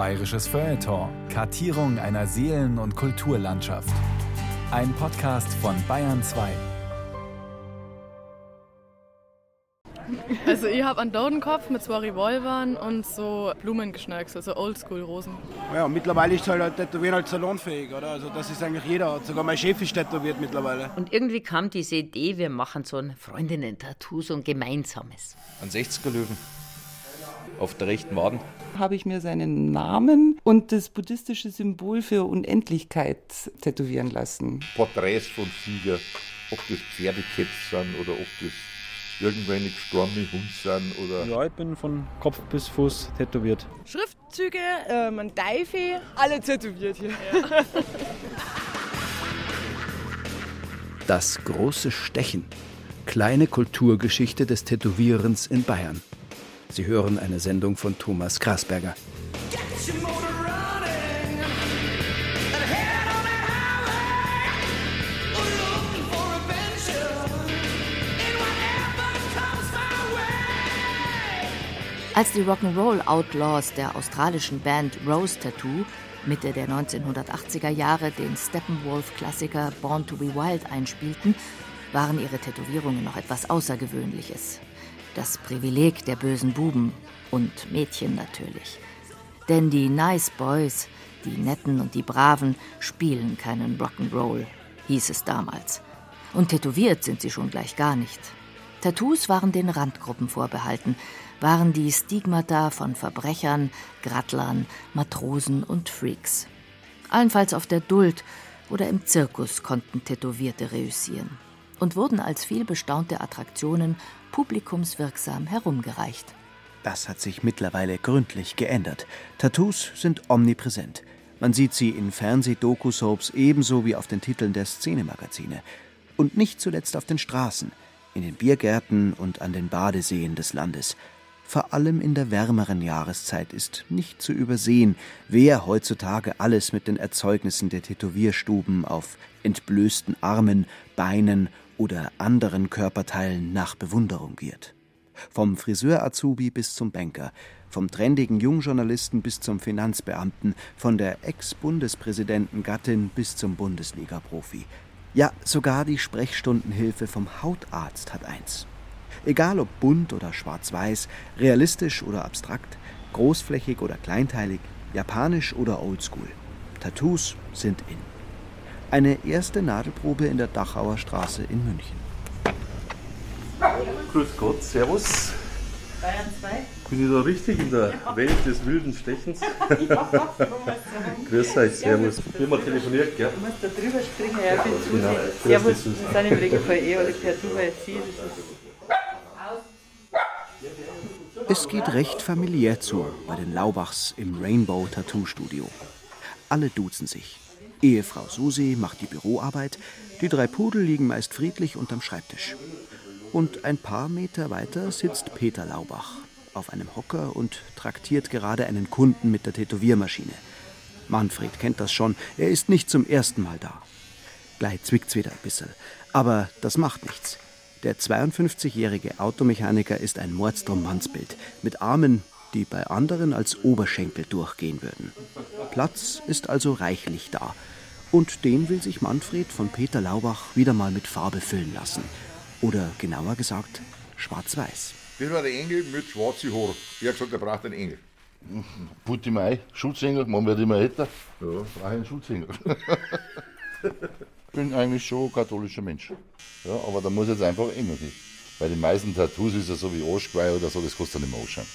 Bayerisches Feuilleton. Kartierung einer Seelen- und Kulturlandschaft. Ein Podcast von Bayern 2. Also ich habe einen Dodenkopf mit zwei Revolvern und so Blumengeschnacks, also Oldschool-Rosen. Ja, mittlerweile ist halt Tätowieren halt salonfähig, oder? Also das ist eigentlich jeder. Sogar mein Chef ist tätowiert mittlerweile. Und irgendwie kam diese Idee, wir machen so ein Freundinnen-Tattoo, so ein gemeinsames. Ein 60er-Löwen auf der rechten Waden. Habe ich mir seinen Namen und das buddhistische Symbol für Unendlichkeit tätowieren lassen. Porträts von Sieger, ob das Pferdekäpf sind oder ob das irgendwelche gestorbene Hund sind oder. Ja, ich bin von Kopf bis Fuß tätowiert. Schriftzüge, ähm, ein Teufel, alle tätowiert hier. Ja. Das große Stechen. Kleine Kulturgeschichte des Tätowierens in Bayern. Sie hören eine Sendung von Thomas Krasberger. Als die Rock'n'Roll Outlaws der australischen Band Rose Tattoo Mitte der 1980er Jahre den Steppenwolf-Klassiker Born to be Wild einspielten, waren ihre Tätowierungen noch etwas Außergewöhnliches. Das Privileg der bösen Buben und Mädchen natürlich. Denn die Nice Boys, die Netten und die Braven, spielen keinen Rock'n'Roll, hieß es damals. Und tätowiert sind sie schon gleich gar nicht. Tattoos waren den Randgruppen vorbehalten, waren die Stigmata von Verbrechern, Grattlern, Matrosen und Freaks. Allenfalls auf der Duld oder im Zirkus konnten Tätowierte reüssieren und wurden als vielbestaunte Attraktionen publikumswirksam herumgereicht. Das hat sich mittlerweile gründlich geändert. Tattoos sind omnipräsent. Man sieht sie in Fernseh-Doku-Soaps ebenso wie auf den Titeln der Szenemagazine. Und nicht zuletzt auf den Straßen, in den Biergärten und an den Badeseen des Landes. Vor allem in der wärmeren Jahreszeit ist nicht zu übersehen, wer heutzutage alles mit den Erzeugnissen der Tätowierstuben auf entblößten Armen, Beinen oder anderen Körperteilen nach Bewunderung giert. Vom Friseur-Azubi bis zum Banker, vom trendigen Jungjournalisten bis zum Finanzbeamten, von der Ex-Bundespräsidentengattin bis zum Bundesliga-Profi. Ja, sogar die Sprechstundenhilfe vom Hautarzt hat eins. Egal ob bunt oder schwarz-weiß, realistisch oder abstrakt, großflächig oder kleinteilig, japanisch oder oldschool. Tattoos sind in. Eine erste Nadelprobe in der Dachauer Straße in München. Grüß Gott, Servus. Bayern 2. Bin ich da richtig in der ja. Welt des wilden Stechens? ja, Grüß euch, Servus. Wir haben telefoniert, gell? Du musst da drüber springen, ja, ich bin genau. Servus, wir sind im Regelfall eh alle per Zufall Sie. Es geht recht familiär zu bei den Laubachs im Rainbow Tattoo Studio. Alle duzen sich. Ehefrau Susi macht die Büroarbeit, die drei Pudel liegen meist friedlich unterm Schreibtisch. Und ein paar Meter weiter sitzt Peter Laubach auf einem Hocker und traktiert gerade einen Kunden mit der Tätowiermaschine. Manfred kennt das schon, er ist nicht zum ersten Mal da. Gleich zwickt's wieder ein bisschen, aber das macht nichts. Der 52-jährige Automechaniker ist ein Mordstrom-Mannsbild mit Armen, die bei anderen als Oberschenkel durchgehen würden. Platz ist also reichlich da. Und den will sich Manfred von Peter Laubach wieder mal mit Farbe füllen lassen. Oder genauer gesagt, schwarz-weiß. Das war der Engel mit schwarzen Haaren. Er hat gesagt, er braucht einen Engel. Putti Mai, Schutzengel, man wird immer älter. Ja, brauche ich einen Schutzengel. ich bin eigentlich schon ein katholischer Mensch. Ja, aber da muss jetzt einfach Engel sein. Bei den meisten Tattoos ist es so wie Arschgeweih oder so, das kostet dann nicht mehr anschauen.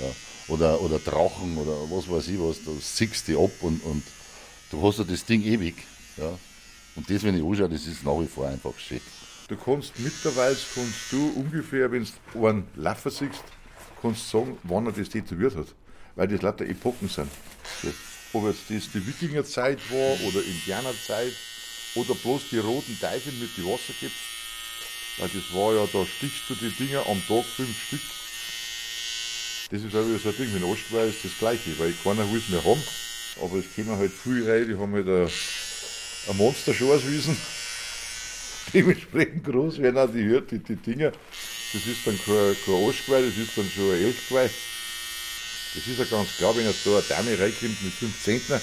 Ja. Oder, oder Drachen oder was weiß ich was, da siegst du ab und, und du hast ja das Ding ewig. Ja. Und das, wenn ich anschaue, das ist nach wie vor einfach schön. Du kannst mittlerweile, kannst du ungefähr, wenn du einen Laufer siehst, kannst sagen, wann er das tätowiert hat. Weil das lauter Epochen sind. Ob jetzt das die Wikingerzeit war oder Indianerzeit oder bloß die roten Teufel mit den Wasserkippen. Weil das war ja, da stichst du die Dinger am Tag fünf Stück. Das ist auch wieder so ein Ding, mit Ostgeweih ist das gleiche, weil keiner will es mehr haben. Aber es kommen halt viele rein, die haben halt ein, ein Monster-Schorswiesen. Dementsprechend groß werden auch die, die, die Dinger. Das ist dann kein, kein Arschgeweih, das ist dann schon ein Elfgeweih. Das ist ja ganz klar, wenn jetzt da eine Dame reinkommt mit fünf Zentner,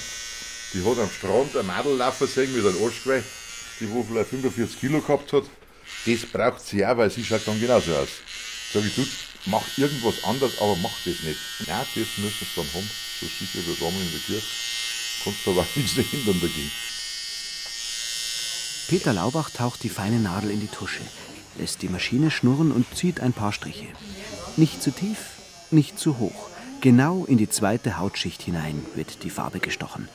die hat am Strand ein Madel laufen sehen mit einem Arschgeweih, die wo vielleicht 45 Kilo gehabt hat. Das braucht sie auch, weil sie schaut dann genauso aus. Sag ich, du, mach irgendwas anderes, aber mach das nicht. Nein, das müssen sie dann haben. So sicher wie Rahmen in der Kirche. Kannst du aber auch nichts hindern dagegen. Peter Laubach taucht die feine Nadel in die Tusche, lässt die Maschine schnurren und zieht ein paar Striche. Nicht zu tief, nicht zu hoch. Genau in die zweite Hautschicht hinein wird die Farbe gestochen.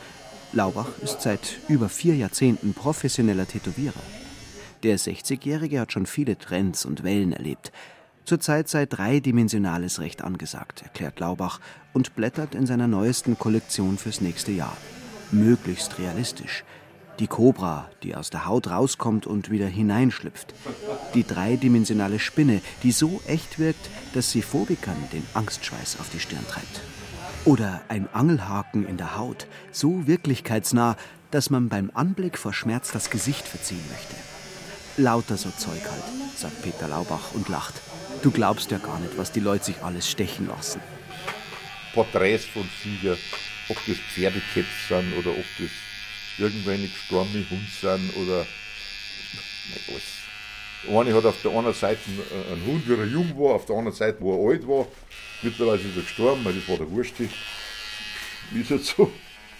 Laubach ist seit über vier Jahrzehnten professioneller Tätowierer. Der 60-Jährige hat schon viele Trends und Wellen erlebt. Zurzeit sei dreidimensionales Recht angesagt, erklärt Laubach und blättert in seiner neuesten Kollektion fürs nächste Jahr. Möglichst realistisch. Die Kobra, die aus der Haut rauskommt und wieder hineinschlüpft. Die dreidimensionale Spinne, die so echt wirkt, dass sie Phobikern den Angstschweiß auf die Stirn treibt. Oder ein Angelhaken in der Haut, so wirklichkeitsnah, dass man beim Anblick vor Schmerz das Gesicht verziehen möchte. Lauter so Zeug halt, sagt Peter Laubach und lacht. Du glaubst ja gar nicht, was die Leute sich alles stechen lassen. Porträts von Sieger, ob das Pferdekäpf sind oder ob das irgendwelche gestorbene Hunde sind oder alles. Eine hat auf der einen Seite einen Hund, wie er jung war, auf der anderen Seite, wo er alt war. Mittlerweile ist er gestorben, weil das war der Wursti. Ist halt so.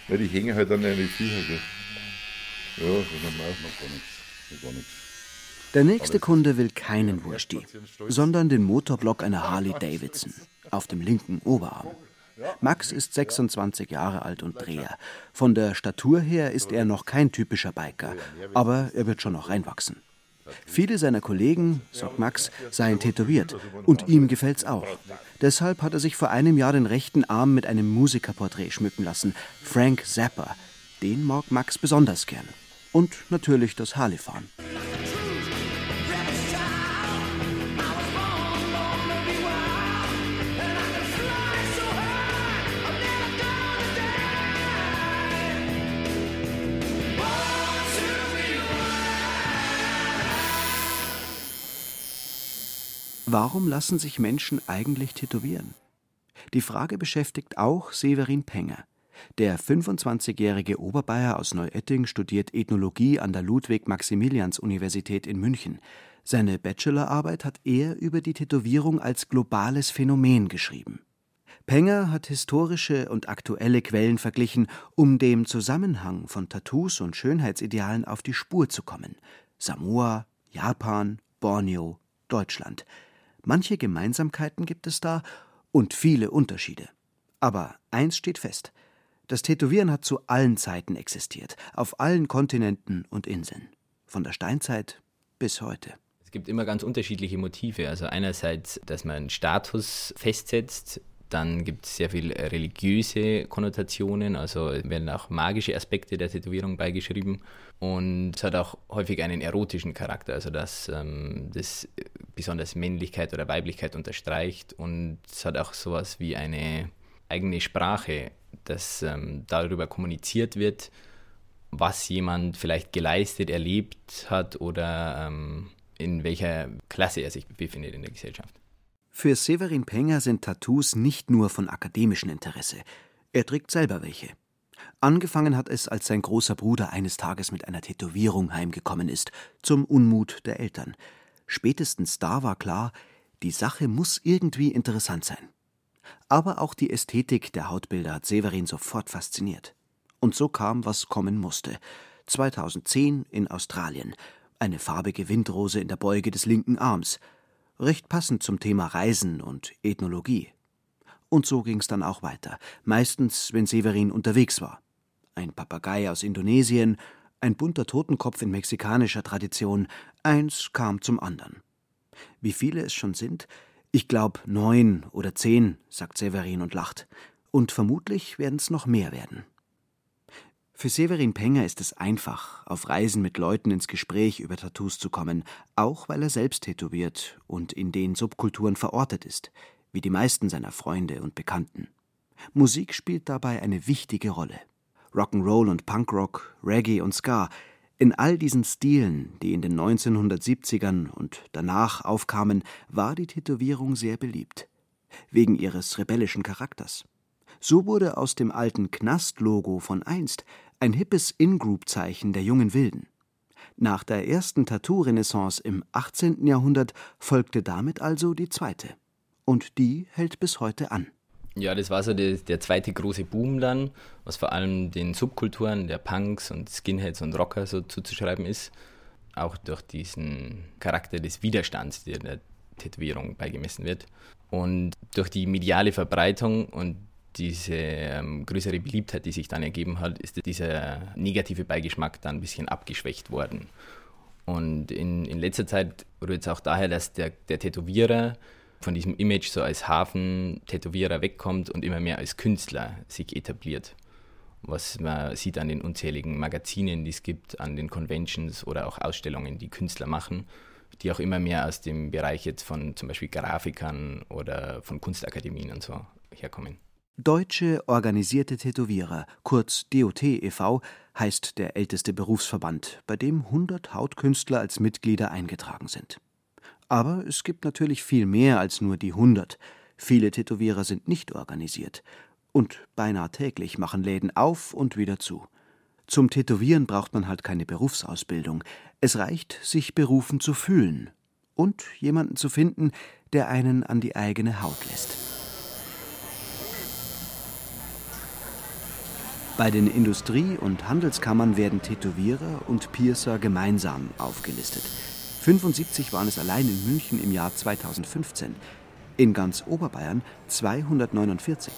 Weil die hängen halt an eine Viecher. Ja, so normal, noch gar. Gar nichts. Der nächste Kunde will keinen Wursti, sondern den Motorblock einer Harley Davidson auf dem linken Oberarm. Max ist 26 Jahre alt und Dreher. Von der Statur her ist er noch kein typischer Biker, aber er wird schon noch reinwachsen. Viele seiner Kollegen, sagt Max, seien tätowiert und ihm gefällt's auch. Deshalb hat er sich vor einem Jahr den rechten Arm mit einem Musikerporträt schmücken lassen, Frank Zappa. Den mag Max besonders gern. Und natürlich das Harley-Fahren. Warum lassen sich Menschen eigentlich tätowieren? Die Frage beschäftigt auch Severin Penger. Der 25-jährige Oberbayer aus Neuetting studiert Ethnologie an der Ludwig-Maximilians-Universität in München. Seine Bachelorarbeit hat er über die Tätowierung als globales Phänomen geschrieben. Penger hat historische und aktuelle Quellen verglichen, um dem Zusammenhang von Tattoos und Schönheitsidealen auf die Spur zu kommen. Samoa, Japan, Borneo, Deutschland. Manche Gemeinsamkeiten gibt es da und viele Unterschiede. Aber eins steht fest: Das Tätowieren hat zu allen Zeiten existiert, auf allen Kontinenten und Inseln. Von der Steinzeit bis heute. Es gibt immer ganz unterschiedliche Motive. Also einerseits, dass man einen Status festsetzt, dann gibt es sehr viel religiöse Konnotationen, also werden auch magische Aspekte der Tätowierung beigeschrieben. Und es hat auch häufig einen erotischen Charakter, also dass ähm, das besonders Männlichkeit oder Weiblichkeit unterstreicht. Und es hat auch sowas wie eine eigene Sprache, dass ähm, darüber kommuniziert wird, was jemand vielleicht geleistet, erlebt hat oder ähm, in welcher Klasse er sich befindet in der Gesellschaft. Für Severin Penger sind Tattoos nicht nur von akademischem Interesse. Er trägt selber welche. Angefangen hat es, als sein großer Bruder eines Tages mit einer Tätowierung heimgekommen ist, zum Unmut der Eltern. Spätestens da war klar, die Sache muss irgendwie interessant sein. Aber auch die Ästhetik der Hautbilder hat Severin sofort fasziniert. Und so kam, was kommen musste. 2010 in Australien. Eine farbige Windrose in der Beuge des linken Arms – recht passend zum Thema Reisen und Ethnologie. Und so ging's dann auch weiter, meistens, wenn Severin unterwegs war. Ein Papagei aus Indonesien, ein bunter Totenkopf in mexikanischer Tradition, eins kam zum anderen. Wie viele es schon sind? Ich glaub neun oder zehn, sagt Severin und lacht. Und vermutlich werden's noch mehr werden. Für Severin Penger ist es einfach, auf Reisen mit Leuten ins Gespräch über Tattoos zu kommen, auch weil er selbst tätowiert und in den Subkulturen verortet ist, wie die meisten seiner Freunde und Bekannten. Musik spielt dabei eine wichtige Rolle. Rock'n'Roll und Punkrock, Reggae und Ska, in all diesen Stilen, die in den 1970ern und danach aufkamen, war die Tätowierung sehr beliebt. Wegen ihres rebellischen Charakters. So wurde aus dem alten Knast-Logo von einst ein hippes In-Group-Zeichen der jungen Wilden. Nach der ersten Tattoo-Renaissance im 18. Jahrhundert folgte damit also die zweite. Und die hält bis heute an. Ja, das war so der, der, zweite große Boom dann, was vor allem den Subkulturen der Punks und Skinheads und Rocker so zuzuschreiben ist. Auch durch diesen Charakter des Widerstands, der der Tätowierung beigemessen wird. Und durch die mediale Verbreitung und diese ähm, größere Beliebtheit, die sich dann ergeben hat, ist dieser negative Beigeschmack dann ein bisschen abgeschwächt worden. Und in, in letzter Zeit rührt es auch daher, dass der, der Tätowierer von diesem Image so als Hafen-Tätowierer wegkommt und immer mehr als Künstler sich etabliert. Was man sieht an den unzähligen Magazinen, die es gibt, an den Conventions oder auch Ausstellungen, die Künstler machen, die auch immer mehr aus dem Bereich jetzt von zum Beispiel Grafikern oder von Kunstakademien und so herkommen. Deutsche Organisierte Tätowierer, kurz DOT e.V., heißt der älteste Berufsverband, bei dem 100 Hautkünstler als Mitglieder eingetragen sind. Aber es gibt natürlich viel mehr als nur die 100. Viele Tätowierer sind nicht organisiert. Und beinahe täglich machen Läden auf und wieder zu. Zum Tätowieren braucht man halt keine Berufsausbildung. Es reicht, sich berufen zu fühlen und jemanden zu finden, der einen an die eigene Haut lässt. Bei den Industrie- und Handelskammern werden Tätowierer und Piercer gemeinsam aufgelistet. 75 waren es allein in München im Jahr 2015. In ganz Oberbayern 249.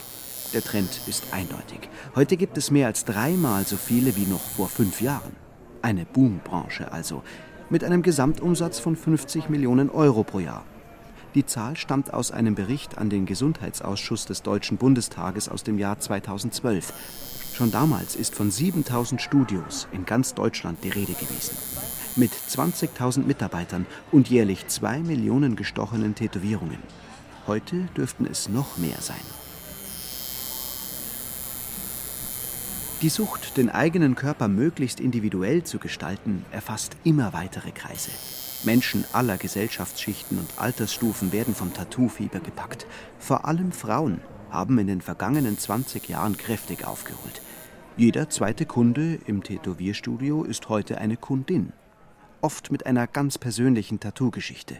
Der Trend ist eindeutig. Heute gibt es mehr als dreimal so viele wie noch vor fünf Jahren. Eine Boombranche also, mit einem Gesamtumsatz von 50 Millionen Euro pro Jahr. Die Zahl stammt aus einem Bericht an den Gesundheitsausschuss des Deutschen Bundestages aus dem Jahr 2012. Schon damals ist von 7000 Studios in ganz Deutschland die Rede gewesen. Mit 20.000 Mitarbeitern und jährlich 2 Millionen gestochenen Tätowierungen. Heute dürften es noch mehr sein. Die Sucht, den eigenen Körper möglichst individuell zu gestalten, erfasst immer weitere Kreise. Menschen aller Gesellschaftsschichten und Altersstufen werden vom Tattoo-Fieber gepackt. Vor allem Frauen haben in den vergangenen 20 Jahren kräftig aufgeholt. Jeder zweite Kunde im Tätowierstudio ist heute eine Kundin. Oft mit einer ganz persönlichen Tattoo-Geschichte.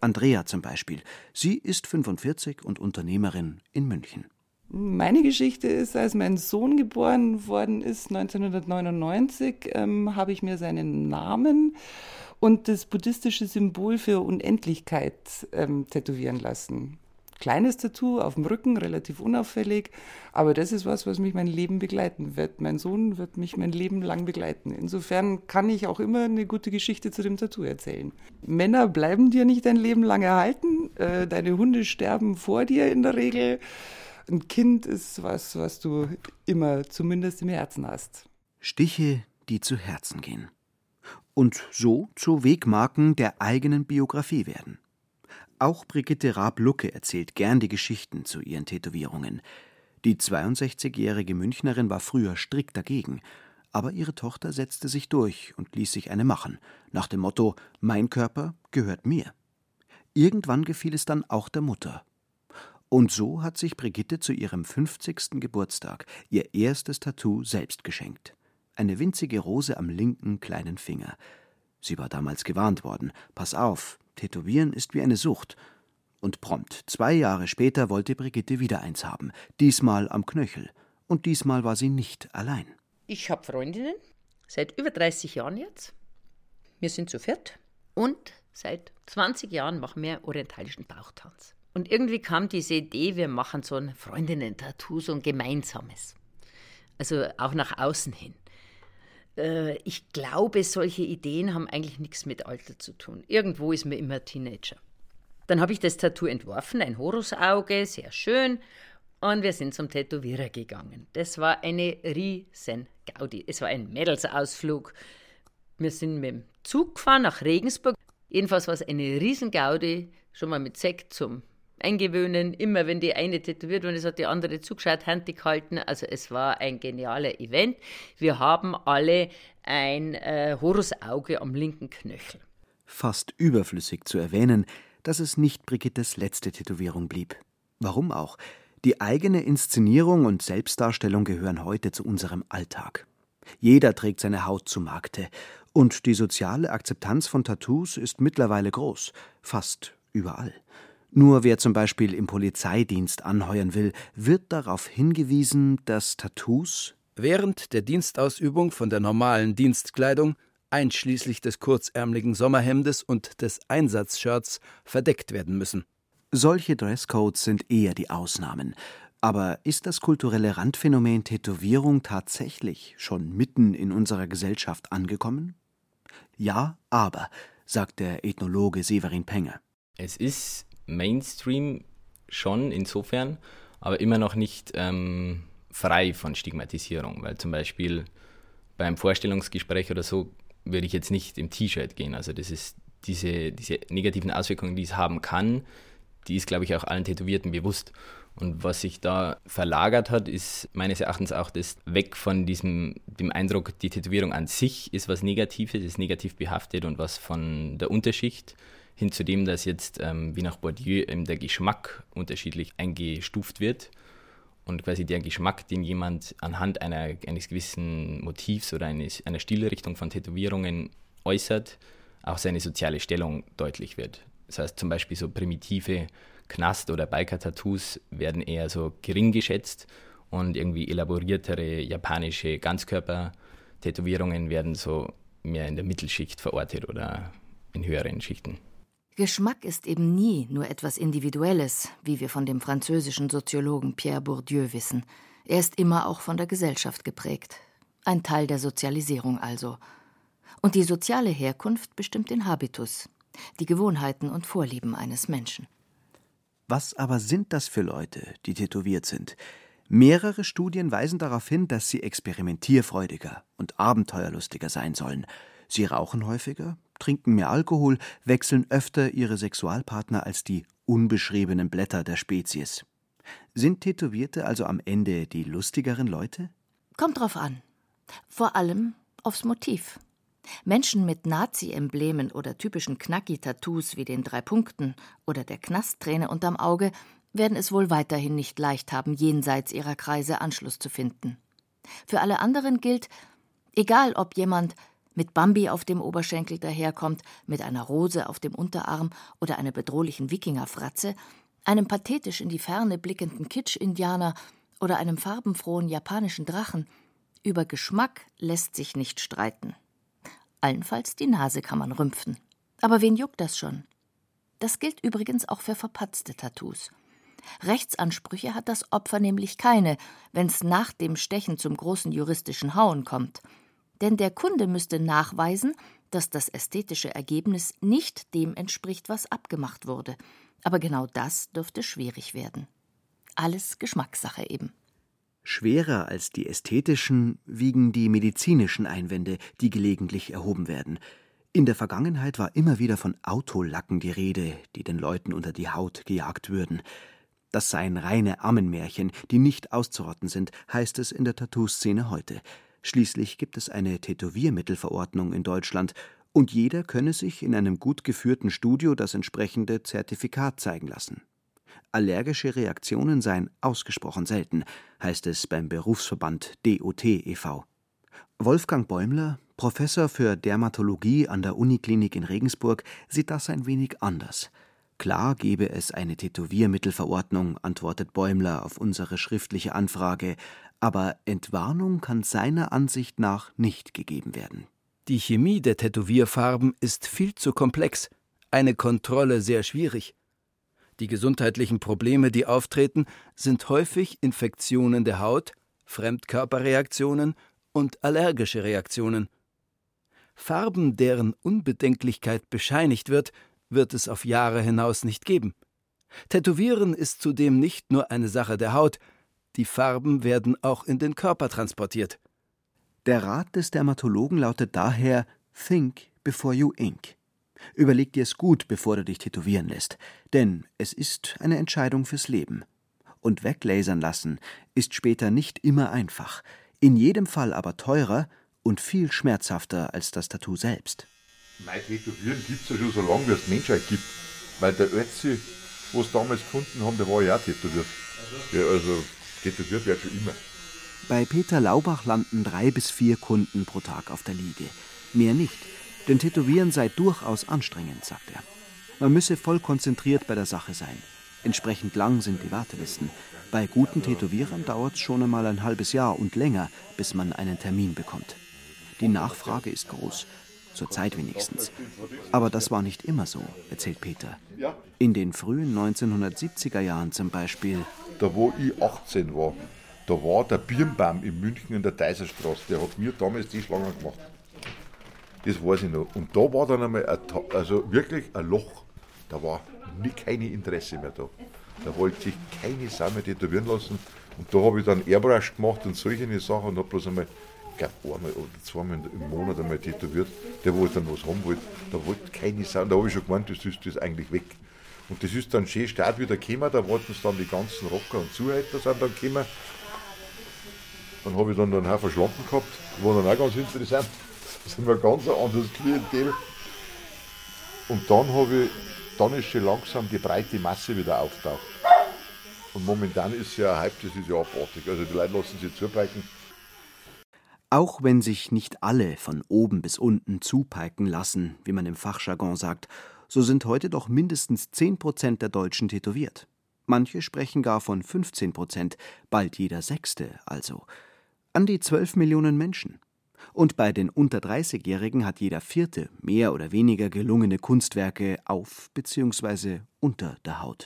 Andrea zum Beispiel. Sie ist 45 und Unternehmerin in München. Meine Geschichte ist, als mein Sohn geboren worden ist, 1999, ähm, habe ich mir seinen Namen und das buddhistische Symbol für Unendlichkeit ähm, tätowieren lassen kleines Tattoo auf dem Rücken, relativ unauffällig. Aber das ist was, was mich mein Leben begleiten wird. Mein Sohn wird mich mein Leben lang begleiten. Insofern kann ich auch immer eine gute Geschichte zu dem Tattoo erzählen. Männer bleiben dir nicht dein Leben lang erhalten. Äh, deine Hunde sterben vor dir in der Regel. Ein Kind ist was, was du immer zumindest im Herzen hast. Stiche, die zu Herzen gehen. Und so zu Wegmarken der eigenen Biografie werden. Auch Brigitte Raab-Lucke erzählt gern die Geschichten zu ihren Tätowierungen. Die 62-jährige Münchnerin war früher strikt dagegen, aber ihre Tochter setzte sich durch und ließ sich eine machen, nach dem Motto: Mein Körper gehört mir. Irgendwann gefiel es dann auch der Mutter. Und so hat sich Brigitte zu ihrem 50. Geburtstag ihr erstes Tattoo selbst geschenkt. Eine winzige Rose am linken kleinen Finger. Sie war damals gewarnt worden: Pass auf, Tätowieren ist wie eine Sucht. Und prompt, zwei Jahre später, wollte Brigitte wieder eins haben. Diesmal am Knöchel. Und diesmal war sie nicht allein. Ich habe Freundinnen, seit über 30 Jahren jetzt. Wir sind zu viert. Und seit 20 Jahren machen wir orientalischen Bauchtanz. Und irgendwie kam diese Idee, wir machen so ein Freundinnen-Tattoo, so ein gemeinsames. Also auch nach außen hin. Äh, ich glaube, solche Ideen haben eigentlich nichts mit Alter zu tun. Irgendwo ist man immer Teenager. Dann habe ich das Tattoo entworfen, ein Horusauge, sehr schön. Und wir sind zum Tätowierer gegangen. Das war eine riesen Gaudi. Es war ein Mädelsausflug. Wir sind mit dem Zug gefahren nach Regensburg. Jedenfalls war es eine riesen Gaudi, schon mal mit Sekt zum eingewöhnen. Immer wenn die eine tätowiert wurde, hat die andere zugeschaut, Hand gehalten. Also es war ein genialer Event. Wir haben alle ein äh, Horusauge am linken Knöchel. Fast überflüssig zu erwähnen, dass es nicht Brigittes letzte Tätowierung blieb. Warum auch? Die eigene Inszenierung und Selbstdarstellung gehören heute zu unserem Alltag. Jeder trägt seine Haut zu Markte, und die soziale Akzeptanz von Tattoos ist mittlerweile groß, fast überall. Nur wer zum Beispiel im Polizeidienst anheuern will, wird darauf hingewiesen, dass Tattoos während der Dienstausübung von der normalen Dienstkleidung, einschließlich des kurzärmeligen Sommerhemdes und des Einsatzshirts, verdeckt werden müssen. Solche Dresscodes sind eher die Ausnahmen. Aber ist das kulturelle Randphänomen Tätowierung tatsächlich schon mitten in unserer Gesellschaft angekommen? Ja, aber, sagt der Ethnologe Severin Penger. Es ist Mainstream schon insofern, aber immer noch nicht ähm, frei von Stigmatisierung, weil zum Beispiel beim Vorstellungsgespräch oder so würde ich jetzt nicht im T-Shirt gehen. Also das ist diese, diese negativen Auswirkungen, die es haben kann, die ist, glaube ich, auch allen Tätowierten bewusst. Und was sich da verlagert hat, ist meines Erachtens auch das weg von diesem dem Eindruck, die Tätowierung an sich ist was Negatives, ist negativ behaftet und was von der Unterschicht hin zu dem, dass jetzt ähm, wie nach Bourdieu ähm, der Geschmack unterschiedlich eingestuft wird und quasi der Geschmack, den jemand anhand einer, eines gewissen Motivs oder eines, einer Stilrichtung von Tätowierungen äußert, auch seine soziale Stellung deutlich wird. Das heißt zum Beispiel so primitive Knast- oder Biker-Tattoos werden eher so gering geschätzt und irgendwie elaboriertere japanische Ganzkörper-Tätowierungen werden so mehr in der Mittelschicht verortet oder in höheren Schichten. Geschmack ist eben nie nur etwas Individuelles, wie wir von dem französischen Soziologen Pierre Bourdieu wissen. Er ist immer auch von der Gesellschaft geprägt. Ein Teil der Sozialisierung also. Und die soziale Herkunft bestimmt den Habitus, die Gewohnheiten und Vorlieben eines Menschen. Was aber sind das für Leute, die tätowiert sind? Mehrere Studien weisen darauf hin, dass sie experimentierfreudiger und abenteuerlustiger sein sollen. Sie rauchen häufiger, trinken mehr Alkohol, wechseln öfter ihre Sexualpartner als die unbeschriebenen Blätter der Spezies. Sind Tätowierte also am Ende die lustigeren Leute? Kommt drauf an. Vor allem aufs Motiv. Menschen mit Nazi-Emblemen oder typischen Knacki-Tattoos wie den drei Punkten oder der Knastträne unterm Auge werden es wohl weiterhin nicht leicht haben, jenseits ihrer Kreise Anschluss zu finden. Für alle anderen gilt, egal ob jemand mit Bambi auf dem Oberschenkel daherkommt, mit einer Rose auf dem Unterarm oder einer bedrohlichen Wikingerfratze, einem pathetisch in die Ferne blickenden Kitsch-Indianer oder einem farbenfrohen japanischen Drachen, über Geschmack lässt sich nicht streiten. Allenfalls die Nase kann man rümpfen. Aber wen juckt das schon? Das gilt übrigens auch für verpatzte Tattoos. Rechtsansprüche hat das Opfer nämlich keine, wenn's nach dem Stechen zum großen juristischen Hauen kommt denn der Kunde müsste nachweisen, dass das ästhetische Ergebnis nicht dem entspricht, was abgemacht wurde. Aber genau das dürfte schwierig werden. Alles Geschmackssache eben. Schwerer als die ästhetischen wiegen die medizinischen Einwände, die gelegentlich erhoben werden. In der Vergangenheit war immer wieder von Autolacken die Rede, die den Leuten unter die Haut gejagt würden. Das seien reine Ammenmärchen, die nicht auszurotten sind, heißt es in der Tattoo-Szene heute. Schließlich gibt es eine Tätowiermittelverordnung in Deutschland und jeder könne sich in einem gut geführten Studio das entsprechende Zertifikat zeigen lassen. Allergische Reaktionen seien ausgesprochen selten, heißt es beim Berufsverband DOT e.V. Wolfgang Bäumler, Professor für Dermatologie an der Uniklinik in Regensburg, sieht das ein wenig anders. Klar gebe es eine Tätowiermittelverordnung, antwortet Bäumler auf unsere schriftliche Anfrage, aber Entwarnung kann seiner Ansicht nach nicht gegeben werden. Die Chemie der Tätowierfarben ist viel zu komplex, eine Kontrolle sehr schwierig. Die gesundheitlichen Probleme, die auftreten, sind häufig Infektionen der Haut, Fremdkörperreaktionen und allergische Reaktionen. Farben, deren Unbedenklichkeit bescheinigt wird, wird es auf Jahre hinaus nicht geben. Tätowieren ist zudem nicht nur eine Sache der Haut, die Farben werden auch in den Körper transportiert. Der Rat des Dermatologen lautet daher Think before you ink. Überleg dir es gut, bevor du dich tätowieren lässt, denn es ist eine Entscheidung fürs Leben. Und weglasern lassen ist später nicht immer einfach, in jedem Fall aber teurer und viel schmerzhafter als das Tattoo selbst. Mein Tätowieren gibt es ja schon so lange, wie es Menschheit gibt. Weil der Ötzi sie damals gefunden haben, der war ja auch tätowiert. Ja, also tätowiert wird schon immer. Bei Peter Laubach landen drei bis vier Kunden pro Tag auf der Liege. Mehr nicht, denn Tätowieren sei durchaus anstrengend, sagt er. Man müsse voll konzentriert bei der Sache sein. Entsprechend lang sind die Wartelisten. Bei guten Tätowierern dauert es schon einmal ein halbes Jahr und länger, bis man einen Termin bekommt. Die Nachfrage ist groß, zurzeit wenigstens. Aber das war nicht immer so, erzählt Peter. In den frühen 1970er Jahren zum Beispiel. Da wo ich 18 war, da war der Birnbaum in München in der Deiserstraße, der hat mir damals die Schlange gemacht. Das weiß ich noch. Und da war dann einmal ein, also wirklich ein Loch. Da war nie keine Interesse mehr da. Da wollte sich keine Sau mehr tätowieren lassen. Und da habe ich dann Airbrush gemacht und solche Sachen und habe bloß einmal, glaube einmal oder zweimal im Monat einmal tätowiert. Der, wo ich dann was haben wollte, da wollte keine Sau. Da habe ich schon gemeint, das ist das eigentlich weg. Und das ist dann schön Start wieder gekommen, da wollten es dann die ganzen Rocker und Zuhälter sind dann gekommen. Dann habe ich dann einen Haufen Schlampen gehabt, war dann auch ganz interessant. Das sind wir ganz ein anderes Klientel. Und dann habe ich, dann ist schon langsam die breite Masse wieder auftaucht. Und momentan ist ja ein Hype, das ist ja abartig. Also die Leute lassen sich zupeiken. Auch wenn sich nicht alle von oben bis unten zupeiken lassen, wie man im Fachjargon sagt, so sind heute doch mindestens 10 Prozent der Deutschen tätowiert. Manche sprechen gar von 15 Prozent, bald jeder Sechste also. An die 12 Millionen Menschen. Und bei den unter 30-Jährigen hat jeder Vierte mehr oder weniger gelungene Kunstwerke auf bzw. unter der Haut.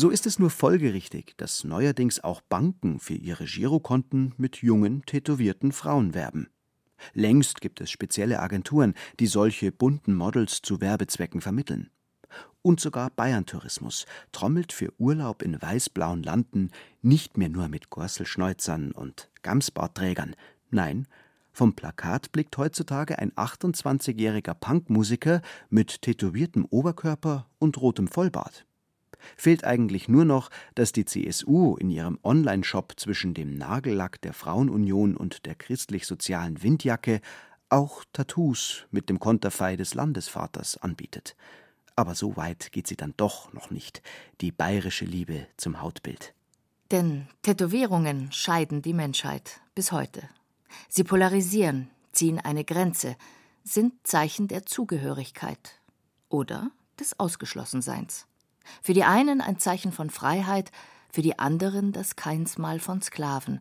So ist es nur folgerichtig, dass neuerdings auch Banken für ihre Girokonten mit jungen, tätowierten Frauen werben. Längst gibt es spezielle Agenturen, die solche bunten Models zu Werbezwecken vermitteln. Und sogar Bayern Tourismus trommelt für Urlaub in weiß-blauen Landen nicht mehr nur mit Gorselschneuzern und Gamsbartträgern. Nein, vom Plakat blickt heutzutage ein 28-jähriger Punkmusiker mit tätowiertem Oberkörper und rotem Vollbart fehlt eigentlich nur noch, dass die CSU in ihrem Online-Shop zwischen dem Nagellack der Frauenunion und der christlich-sozialen Windjacke auch Tattoos mit dem Konterfei des Landesvaters anbietet. Aber so weit geht sie dann doch noch nicht, die bayerische Liebe zum Hautbild. Denn Tätowierungen scheiden die Menschheit bis heute. Sie polarisieren, ziehen eine Grenze, sind Zeichen der Zugehörigkeit oder des Ausgeschlossenseins. Für die einen ein Zeichen von Freiheit, für die anderen das Keinsmal von Sklaven.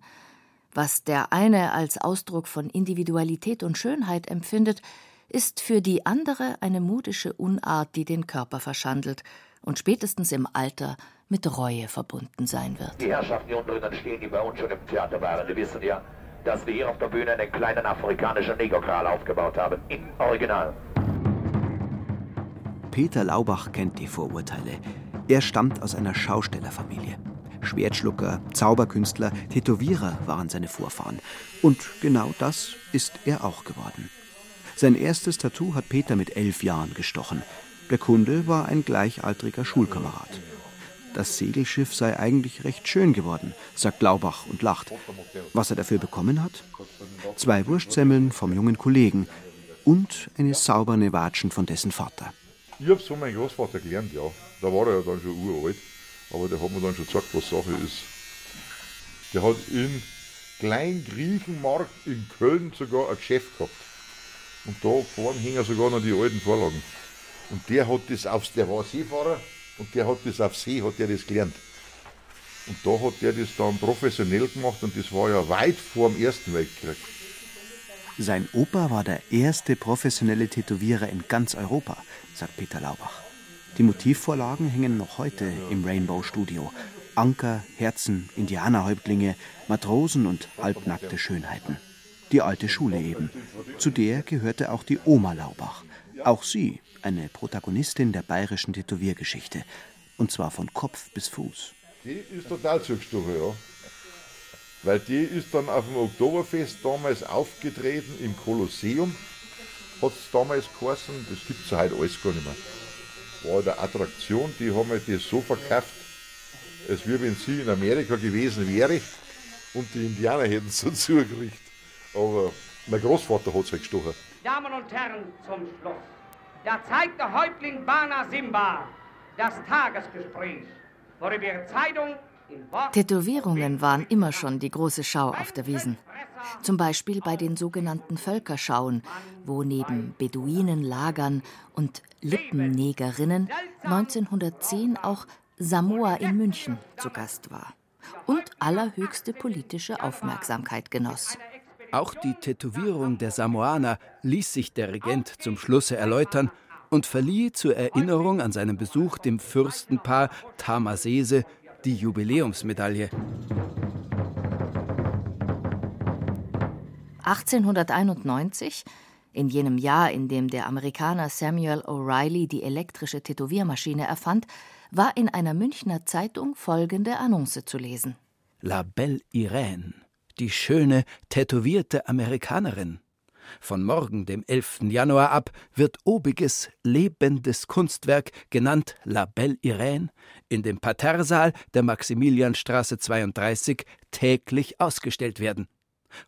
Was der eine als Ausdruck von Individualität und Schönheit empfindet, ist für die andere eine modische Unart, die den Körper verschandelt und spätestens im Alter mit Reue verbunden sein wird. Die Herrschaften hier unten stehen, die bei uns schon im Theater waren, die wissen ja, dass wir hier auf der Bühne einen kleinen afrikanischen Negerkral aufgebaut haben, im Original. Peter Laubach kennt die Vorurteile. Er stammt aus einer Schaustellerfamilie. Schwertschlucker, Zauberkünstler, Tätowierer waren seine Vorfahren. Und genau das ist er auch geworden. Sein erstes Tattoo hat Peter mit elf Jahren gestochen. Der Kunde war ein gleichaltriger Schulkamerad. Das Segelschiff sei eigentlich recht schön geworden, sagt Laubach und lacht. Was er dafür bekommen hat? Zwei Wurstsemmeln vom jungen Kollegen und eine sauberne Watschen von dessen Vater. Ich habe es von meinem Großvater gelernt, ja. Da war er ja dann schon uralt, aber der hat mir dann schon gesagt, was Sache ist. Der hat in Kleingriechenmarkt in Köln sogar ein Geschäft gehabt. Und da vorne hängen sogar noch die alten Vorlagen. Und der hat das aufs, der war Seefahrer und der hat das auf See, hat der das gelernt. Und da hat der das dann professionell gemacht und das war ja weit vor dem Ersten Weltkrieg. Sein Opa war der erste professionelle Tätowierer in ganz Europa sagt Peter Laubach. Die Motivvorlagen hängen noch heute im Rainbow Studio. Anker, Herzen, Indianerhäuptlinge, Matrosen und halbnackte Schönheiten. Die alte Schule eben. Zu der gehörte auch die Oma Laubach. Auch sie eine Protagonistin der bayerischen Tätowiergeschichte. Und zwar von Kopf bis Fuß. Die ist total zugestochen, ja. Weil die ist dann auf dem Oktoberfest damals aufgetreten im Kolosseum hat es damals geheißen, das gibt es ja heute alles gar nicht mehr. war eine Attraktion, die haben halt das so verkauft, als wie wenn sie in Amerika gewesen wäre und die Indianer hätten es so zugekriegt. Aber mein Großvater hat es halt gestochen. Damen und Herren, zum Schluss. Da zeigt der Häuptling Bana Simba das Tagesgespräch, worüber Ihre Zeitung Tätowierungen waren immer schon die große Schau auf der Wiesen. Zum Beispiel bei den sogenannten Völkerschauen, wo neben Beduinenlagern und Lippennegerinnen 1910 auch Samoa in München zu Gast war und allerhöchste politische Aufmerksamkeit genoss. Auch die Tätowierung der Samoaner ließ sich der Regent zum Schlusse erläutern und verlieh zur Erinnerung an seinen Besuch dem Fürstenpaar Tamasese die Jubiläumsmedaille. 1891, in jenem Jahr, in dem der Amerikaner Samuel O'Reilly die elektrische Tätowiermaschine erfand, war in einer Münchner Zeitung folgende Annonce zu lesen. La Belle Irene, die schöne, tätowierte Amerikanerin. Von morgen, dem 11. Januar ab, wird obiges, lebendes Kunstwerk, genannt La Belle Irene, in dem Parterresaal der Maximilianstraße 32 täglich ausgestellt werden.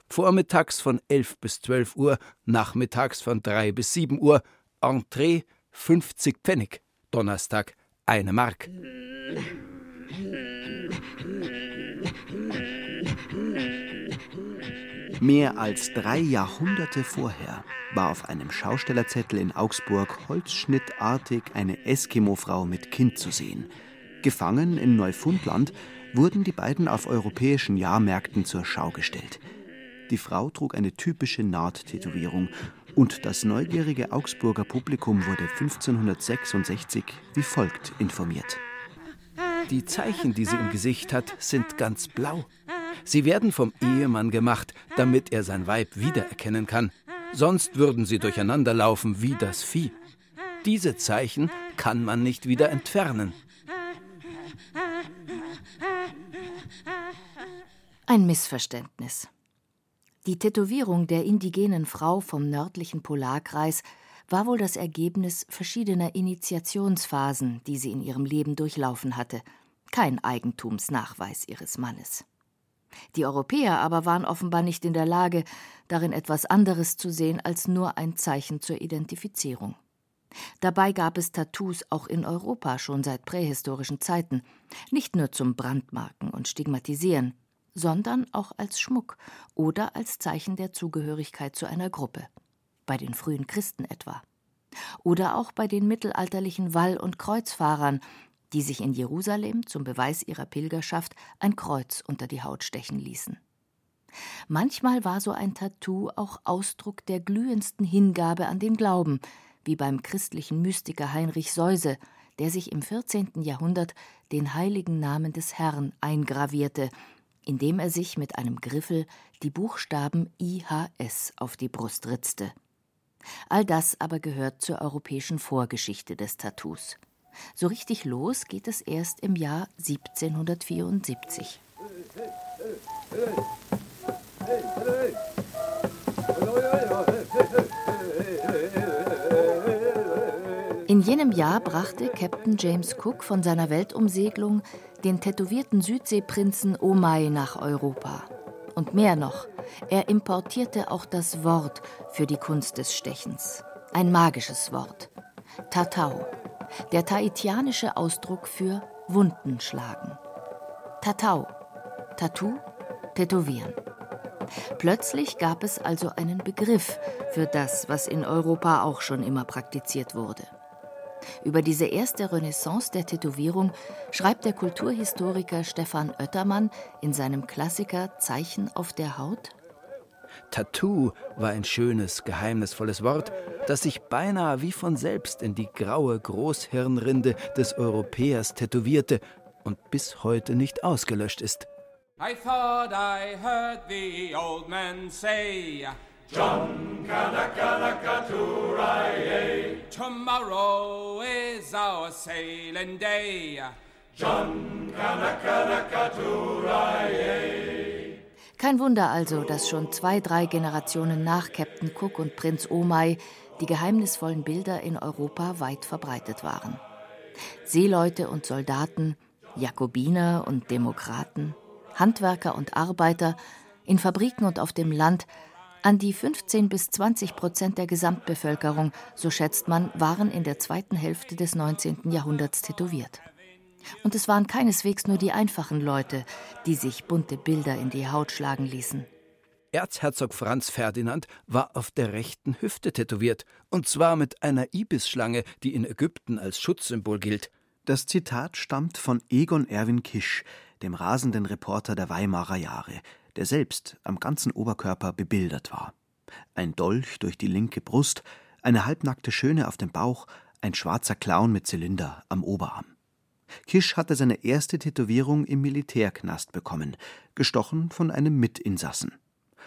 Vormittags von 11 bis 12 Uhr, nachmittags von 3 bis 7 Uhr, Entree 50 Pfennig, Donnerstag eine Mark. Mehr als drei Jahrhunderte vorher war auf einem Schaustellerzettel in Augsburg holzschnittartig eine Eskimo-Frau mit Kind zu sehen. Gefangen in Neufundland wurden die beiden auf europäischen Jahrmärkten zur Schau gestellt. Die Frau trug eine typische Nahttätowierung und das neugierige Augsburger Publikum wurde 1566 wie folgt informiert. Die Zeichen, die sie im Gesicht hat, sind ganz blau. Sie werden vom Ehemann gemacht, damit er sein Weib wiedererkennen kann. Sonst würden sie durcheinanderlaufen wie das Vieh. Diese Zeichen kann man nicht wieder entfernen. Ein Missverständnis. Die Tätowierung der indigenen Frau vom nördlichen Polarkreis war wohl das Ergebnis verschiedener Initiationsphasen, die sie in ihrem Leben durchlaufen hatte, kein Eigentumsnachweis ihres Mannes. Die Europäer aber waren offenbar nicht in der Lage, darin etwas anderes zu sehen als nur ein Zeichen zur Identifizierung. Dabei gab es Tattoos auch in Europa schon seit prähistorischen Zeiten, nicht nur zum Brandmarken und Stigmatisieren, sondern auch als Schmuck oder als Zeichen der Zugehörigkeit zu einer Gruppe, bei den frühen Christen etwa. Oder auch bei den mittelalterlichen Wall- und Kreuzfahrern, die sich in Jerusalem zum Beweis ihrer Pilgerschaft ein Kreuz unter die Haut stechen ließen. Manchmal war so ein Tattoo auch Ausdruck der glühendsten Hingabe an den Glauben, wie beim christlichen Mystiker Heinrich Seuse, der sich im 14. Jahrhundert den heiligen Namen des Herrn eingravierte, indem er sich mit einem Griffel die Buchstaben IHS auf die Brust ritzte. All das aber gehört zur europäischen Vorgeschichte des Tattoos. So richtig los geht es erst im Jahr 1774. In jenem Jahr brachte Captain James Cook von seiner Weltumsegelung den tätowierten Südseeprinzen Omai nach Europa. Und mehr noch, er importierte auch das Wort für die Kunst des Stechens. Ein magisches Wort. Tatau der tahitianische Ausdruck für Wunden schlagen. Tatau, Tattoo, Tätowieren. Plötzlich gab es also einen Begriff für das, was in Europa auch schon immer praktiziert wurde. Über diese erste Renaissance der Tätowierung schreibt der Kulturhistoriker Stefan Oettermann in seinem Klassiker Zeichen auf der Haut Tattoo war ein schönes, geheimnisvolles Wort, das sich beinahe wie von selbst in die graue Großhirnrinde des Europäers tätowierte und bis heute nicht ausgelöscht ist. I thought I heard the old man say John Tomorrow is our sailing day John kein Wunder also, dass schon zwei, drei Generationen nach Captain Cook und Prinz Omai die geheimnisvollen Bilder in Europa weit verbreitet waren. Seeleute und Soldaten, Jakobiner und Demokraten, Handwerker und Arbeiter, in Fabriken und auf dem Land, an die 15 bis 20 Prozent der Gesamtbevölkerung, so schätzt man, waren in der zweiten Hälfte des 19. Jahrhunderts tätowiert. Und es waren keineswegs nur die einfachen Leute, die sich bunte Bilder in die Haut schlagen ließen. Erzherzog Franz Ferdinand war auf der rechten Hüfte tätowiert, und zwar mit einer Ibisschlange, die in Ägypten als Schutzsymbol gilt. Das Zitat stammt von Egon Erwin Kisch, dem rasenden Reporter der Weimarer Jahre, der selbst am ganzen Oberkörper bebildert war. Ein Dolch durch die linke Brust, eine halbnackte Schöne auf dem Bauch, ein schwarzer Clown mit Zylinder am Oberarm. Kisch hatte seine erste Tätowierung im Militärknast bekommen, gestochen von einem Mitinsassen.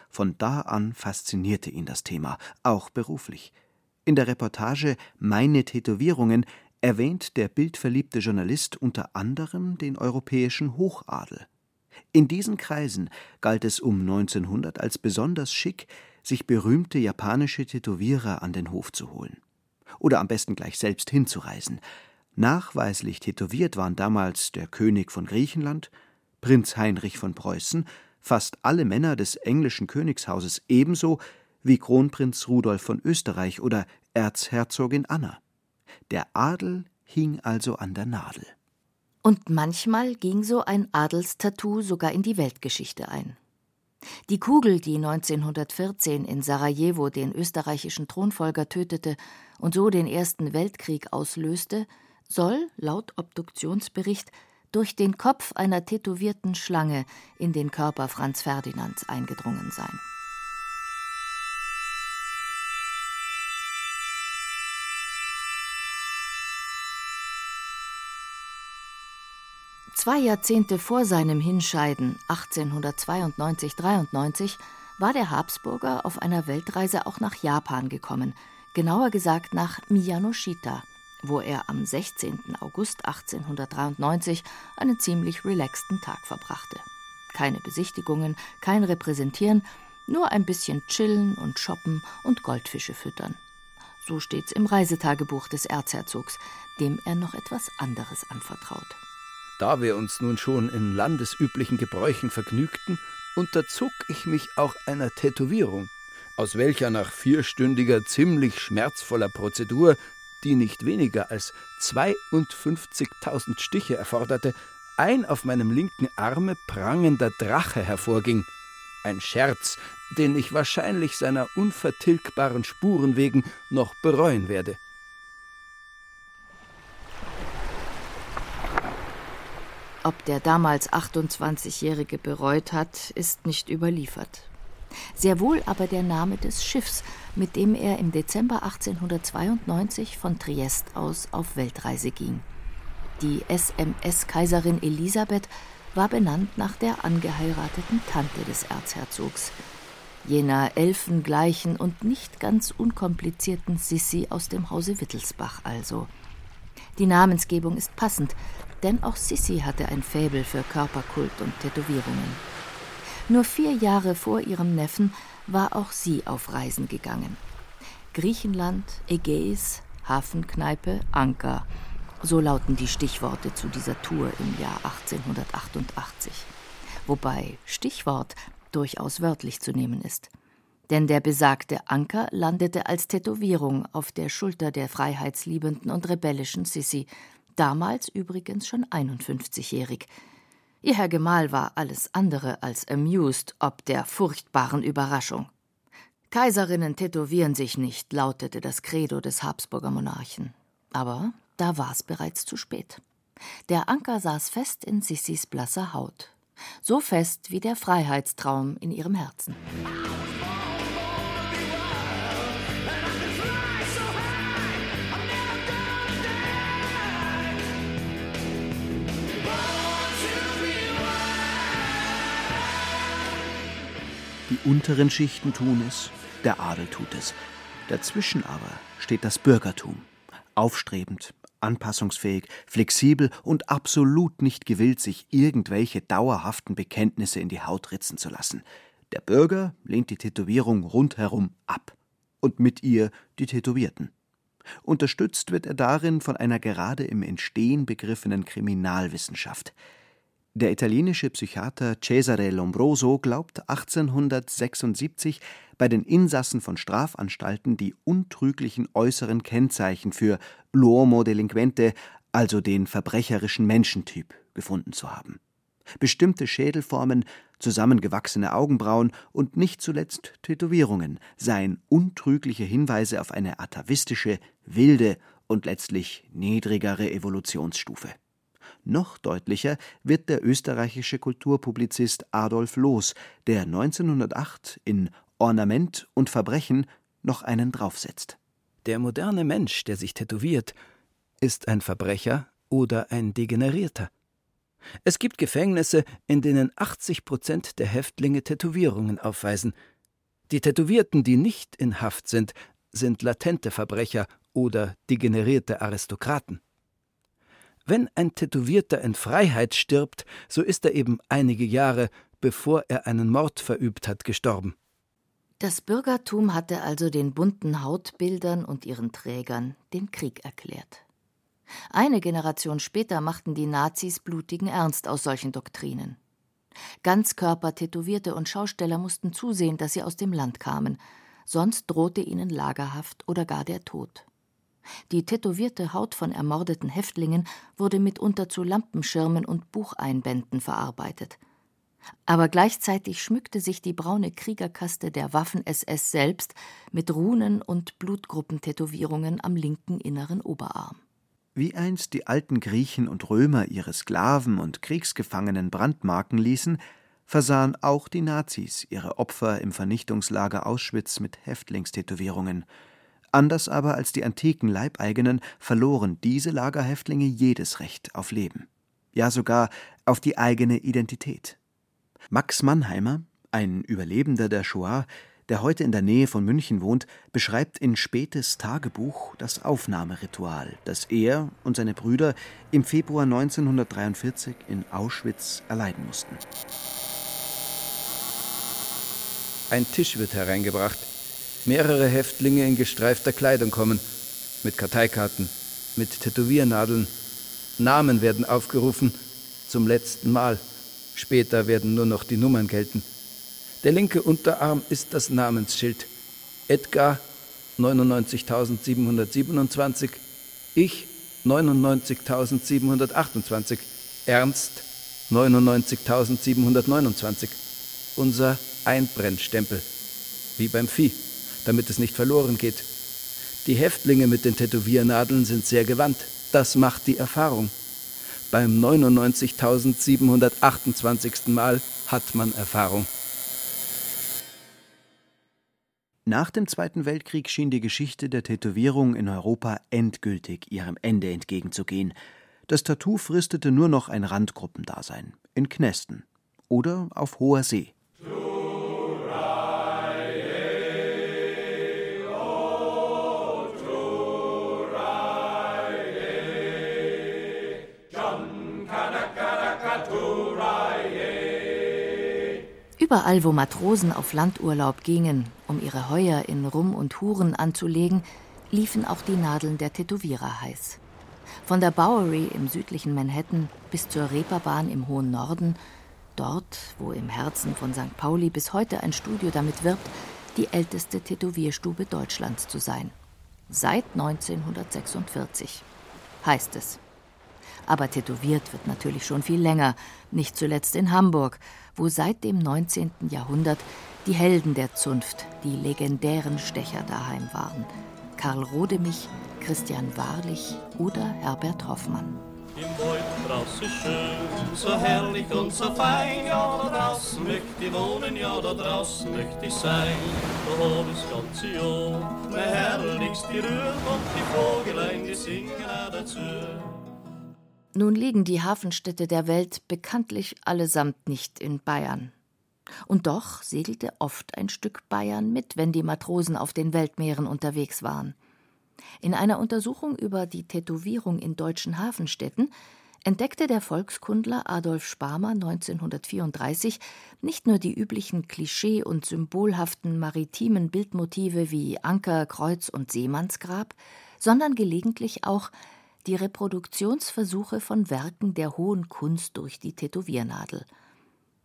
Von da an faszinierte ihn das Thema, auch beruflich. In der Reportage Meine Tätowierungen erwähnt der bildverliebte Journalist unter anderem den europäischen Hochadel. In diesen Kreisen galt es um 1900 als besonders schick, sich berühmte japanische Tätowierer an den Hof zu holen. Oder am besten gleich selbst hinzureisen. Nachweislich tätowiert waren damals der König von Griechenland, Prinz Heinrich von Preußen fast alle Männer des englischen Königshauses ebenso wie Kronprinz Rudolf von Österreich oder Erzherzogin Anna. Der Adel hing also an der Nadel. Und manchmal ging so ein Adelstattoo sogar in die Weltgeschichte ein. Die Kugel, die 1914 in Sarajevo den österreichischen Thronfolger tötete und so den Ersten Weltkrieg auslöste, soll, laut Obduktionsbericht, durch den Kopf einer tätowierten Schlange in den Körper Franz Ferdinands eingedrungen sein. Zwei Jahrzehnte vor seinem Hinscheiden, 1892-93, war der Habsburger auf einer Weltreise auch nach Japan gekommen, genauer gesagt nach Miyanoshita, wo er am 16. August 1893 einen ziemlich relaxten Tag verbrachte. Keine Besichtigungen, kein Repräsentieren, nur ein bisschen chillen und shoppen und Goldfische füttern. So steht's im Reisetagebuch des Erzherzogs, dem er noch etwas anderes anvertraut. Da wir uns nun schon in landesüblichen Gebräuchen vergnügten, unterzog ich mich auch einer Tätowierung, aus welcher nach vierstündiger, ziemlich schmerzvoller Prozedur die nicht weniger als 52.000 Stiche erforderte, ein auf meinem linken Arme prangender Drache hervorging. Ein Scherz, den ich wahrscheinlich seiner unvertilgbaren Spuren wegen noch bereuen werde. Ob der damals 28-Jährige bereut hat, ist nicht überliefert. Sehr wohl aber der Name des Schiffs, mit dem er im Dezember 1892 von Triest aus auf Weltreise ging. Die SMS Kaiserin Elisabeth war benannt nach der angeheirateten Tante des Erzherzogs, jener elfengleichen und nicht ganz unkomplizierten Sissi aus dem Hause Wittelsbach also. Die Namensgebung ist passend, denn auch Sissi hatte ein Faible für Körperkult und Tätowierungen. Nur vier Jahre vor ihrem Neffen war auch sie auf Reisen gegangen. Griechenland, Ägäis, Hafenkneipe, Anker. So lauten die Stichworte zu dieser Tour im Jahr 1888. Wobei Stichwort durchaus wörtlich zu nehmen ist. Denn der besagte Anker landete als Tätowierung auf der Schulter der freiheitsliebenden und rebellischen Sissi, damals übrigens schon 51-jährig, Ihr Herr Gemahl war alles andere als amused ob der furchtbaren Überraschung. Kaiserinnen tätowieren sich nicht, lautete das Credo des Habsburger Monarchen. Aber da war es bereits zu spät. Der Anker saß fest in Sissis blasser Haut. So fest wie der Freiheitstraum in ihrem Herzen. Die unteren Schichten tun es, der Adel tut es. Dazwischen aber steht das Bürgertum. Aufstrebend, anpassungsfähig, flexibel und absolut nicht gewillt, sich irgendwelche dauerhaften Bekenntnisse in die Haut ritzen zu lassen. Der Bürger lehnt die Tätowierung rundherum ab. Und mit ihr die Tätowierten. Unterstützt wird er darin von einer gerade im Entstehen begriffenen Kriminalwissenschaft. Der italienische Psychiater Cesare Lombroso glaubt 1876 bei den Insassen von Strafanstalten die untrüglichen äußeren Kennzeichen für l'uomo delinquente, also den verbrecherischen Menschentyp, gefunden zu haben. Bestimmte Schädelformen, zusammengewachsene Augenbrauen und nicht zuletzt Tätowierungen seien untrügliche Hinweise auf eine atavistische, wilde und letztlich niedrigere Evolutionsstufe. Noch deutlicher wird der österreichische Kulturpublizist Adolf Loos, der 1908 in Ornament und Verbrechen noch einen draufsetzt. Der moderne Mensch, der sich tätowiert, ist ein Verbrecher oder ein Degenerierter. Es gibt Gefängnisse, in denen 80 Prozent der Häftlinge Tätowierungen aufweisen. Die Tätowierten, die nicht in Haft sind, sind latente Verbrecher oder degenerierte Aristokraten. Wenn ein Tätowierter in Freiheit stirbt, so ist er eben einige Jahre, bevor er einen Mord verübt hat, gestorben. Das Bürgertum hatte also den bunten Hautbildern und ihren Trägern den Krieg erklärt. Eine Generation später machten die Nazis blutigen Ernst aus solchen Doktrinen. Ganzkörper-Tätowierte und Schausteller mussten zusehen, dass sie aus dem Land kamen, sonst drohte ihnen Lagerhaft oder gar der Tod. Die tätowierte Haut von ermordeten Häftlingen wurde mitunter zu Lampenschirmen und Bucheinbänden verarbeitet. Aber gleichzeitig schmückte sich die braune Kriegerkaste der Waffen-SS selbst mit Runen und Blutgruppentätowierungen am linken inneren Oberarm. Wie einst die alten Griechen und Römer ihre Sklaven und Kriegsgefangenen brandmarken ließen, versahen auch die Nazis ihre Opfer im Vernichtungslager Auschwitz mit Häftlingstätowierungen – Anders aber als die antiken Leibeigenen verloren diese Lagerhäftlinge jedes Recht auf Leben, ja sogar auf die eigene Identität. Max Mannheimer, ein Überlebender der Shoah, der heute in der Nähe von München wohnt, beschreibt in Spätes Tagebuch das Aufnahmeritual, das er und seine Brüder im Februar 1943 in Auschwitz erleiden mussten. Ein Tisch wird hereingebracht, mehrere Häftlinge in gestreifter Kleidung kommen, mit Karteikarten, mit Tätowiernadeln. Namen werden aufgerufen, zum letzten Mal. Später werden nur noch die Nummern gelten. Der linke Unterarm ist das Namensschild. Edgar 99.727, ich 99.728, Ernst 99.729. Unser Einbrennstempel, wie beim Vieh damit es nicht verloren geht. Die Häftlinge mit den Tätowiernadeln sind sehr gewandt. Das macht die Erfahrung. Beim 99.728. Mal hat man Erfahrung. Nach dem Zweiten Weltkrieg schien die Geschichte der Tätowierung in Europa endgültig ihrem Ende entgegenzugehen. Das Tattoo fristete nur noch ein Randgruppendasein in Knästen oder auf hoher See. Überall, wo Matrosen auf Landurlaub gingen, um ihre Heuer in Rum und Huren anzulegen, liefen auch die Nadeln der Tätowierer heiß. Von der Bowery im südlichen Manhattan bis zur Reeperbahn im hohen Norden, dort, wo im Herzen von St. Pauli bis heute ein Studio damit wirbt, die älteste Tätowierstube Deutschlands zu sein. Seit 1946, heißt es. Aber tätowiert wird natürlich schon viel länger, nicht zuletzt in Hamburg, wo seit dem 19. Jahrhundert die Helden der Zunft, die legendären Stecher daheim waren. Karl Rodemich, Christian Wahrlich oder Herbert Hoffmann. Im Wald draußen schön, so herrlich und so fein, ja da draußen möchte ich wohnen, ja da draußen möchte ich sein. Da hab ich's ganze Jahr, mein herrlichst die Rühr und die Vogelein, die singen auch dazu. Nun liegen die Hafenstädte der Welt bekanntlich allesamt nicht in Bayern. Und doch segelte oft ein Stück Bayern mit, wenn die Matrosen auf den Weltmeeren unterwegs waren. In einer Untersuchung über die Tätowierung in deutschen Hafenstädten entdeckte der Volkskundler Adolf Sparmer 1934 nicht nur die üblichen klischee- und symbolhaften maritimen Bildmotive wie Anker, Kreuz und Seemannsgrab, sondern gelegentlich auch die Reproduktionsversuche von Werken der hohen Kunst durch die Tätowiernadel.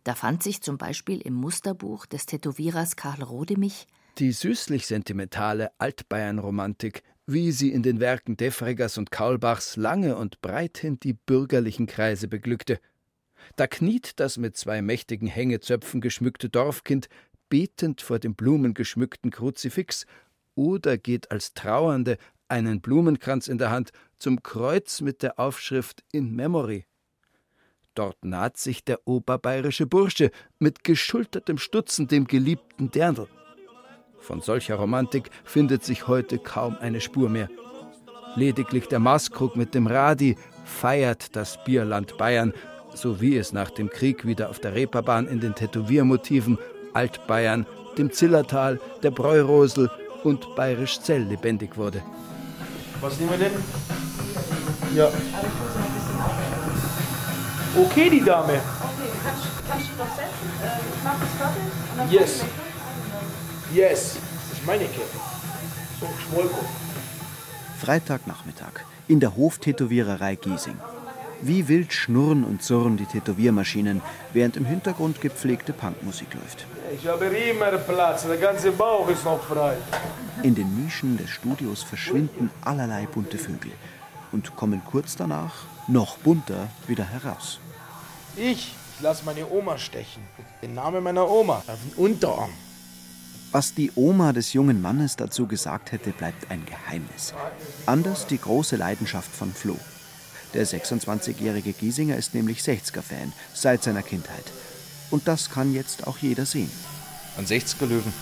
Da fand sich zum Beispiel im Musterbuch des Tätowierers Karl Rodemich die süßlich sentimentale Altbayern-Romantik, wie sie in den Werken Defreggers und Kaulbachs lange und breithin die bürgerlichen Kreise beglückte. Da kniet das mit zwei mächtigen Hängezöpfen geschmückte Dorfkind betend vor dem blumengeschmückten Kruzifix oder geht als Trauernde, einen Blumenkranz in der Hand, zum Kreuz mit der Aufschrift In Memory. Dort naht sich der oberbayerische Bursche mit geschultertem Stutzen dem geliebten Dirndl. Von solcher Romantik findet sich heute kaum eine Spur mehr. Lediglich der Maßkrug mit dem Radi feiert das Bierland Bayern, so wie es nach dem Krieg wieder auf der Reeperbahn in den Tätowiermotiven Altbayern, dem Zillertal, der Bräurosel und Bayerisch Zell lebendig wurde. Was nehmen wir denn? Ja. Okay, die Dame. Okay, kannst, kannst du noch setzen? Äh, ich mach das fertig und dann Yes. Yes. Das ist meine Kette. So, Schmolko. Freitagnachmittag in der Hoftätowiererei Giesing. Wie wild schnurren und surren die Tätowiermaschinen, während im Hintergrund gepflegte Punkmusik läuft. Ich habe immer Platz. Der ganze Bauch ist noch frei. In den Nischen des Studios verschwinden allerlei bunte Vögel und kommen kurz danach, noch bunter, wieder heraus. Ich, ich lasse meine Oma stechen. Den Namen meiner Oma auf den Unterarm. Was die Oma des jungen Mannes dazu gesagt hätte, bleibt ein Geheimnis. Anders die große Leidenschaft von Flo. Der 26-jährige Giesinger ist nämlich 60er-Fan seit seiner Kindheit. Und das kann jetzt auch jeder sehen. Ein 60er Löwen.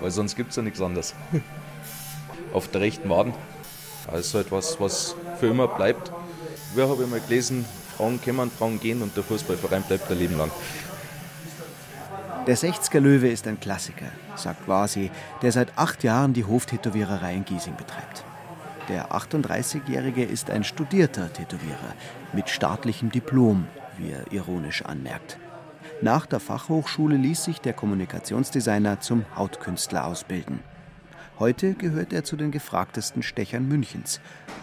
Weil sonst gibt es ja nichts anderes. Auf der rechten Waden. Ist halt was, für immer bleibt. Wir haben immer gelesen, Frauen kommen, Frauen gehen und der Fußballverein bleibt ein Leben lang. Der 60er Löwe ist ein Klassiker, sagt Vasi, der seit acht Jahren die Hoftätowiererei in Giesing betreibt. Der 38-Jährige ist ein studierter Tätowierer mit staatlichem Diplom, wie er ironisch anmerkt. Nach der Fachhochschule ließ sich der Kommunikationsdesigner zum Hautkünstler ausbilden. Heute gehört er zu den gefragtesten Stechern Münchens.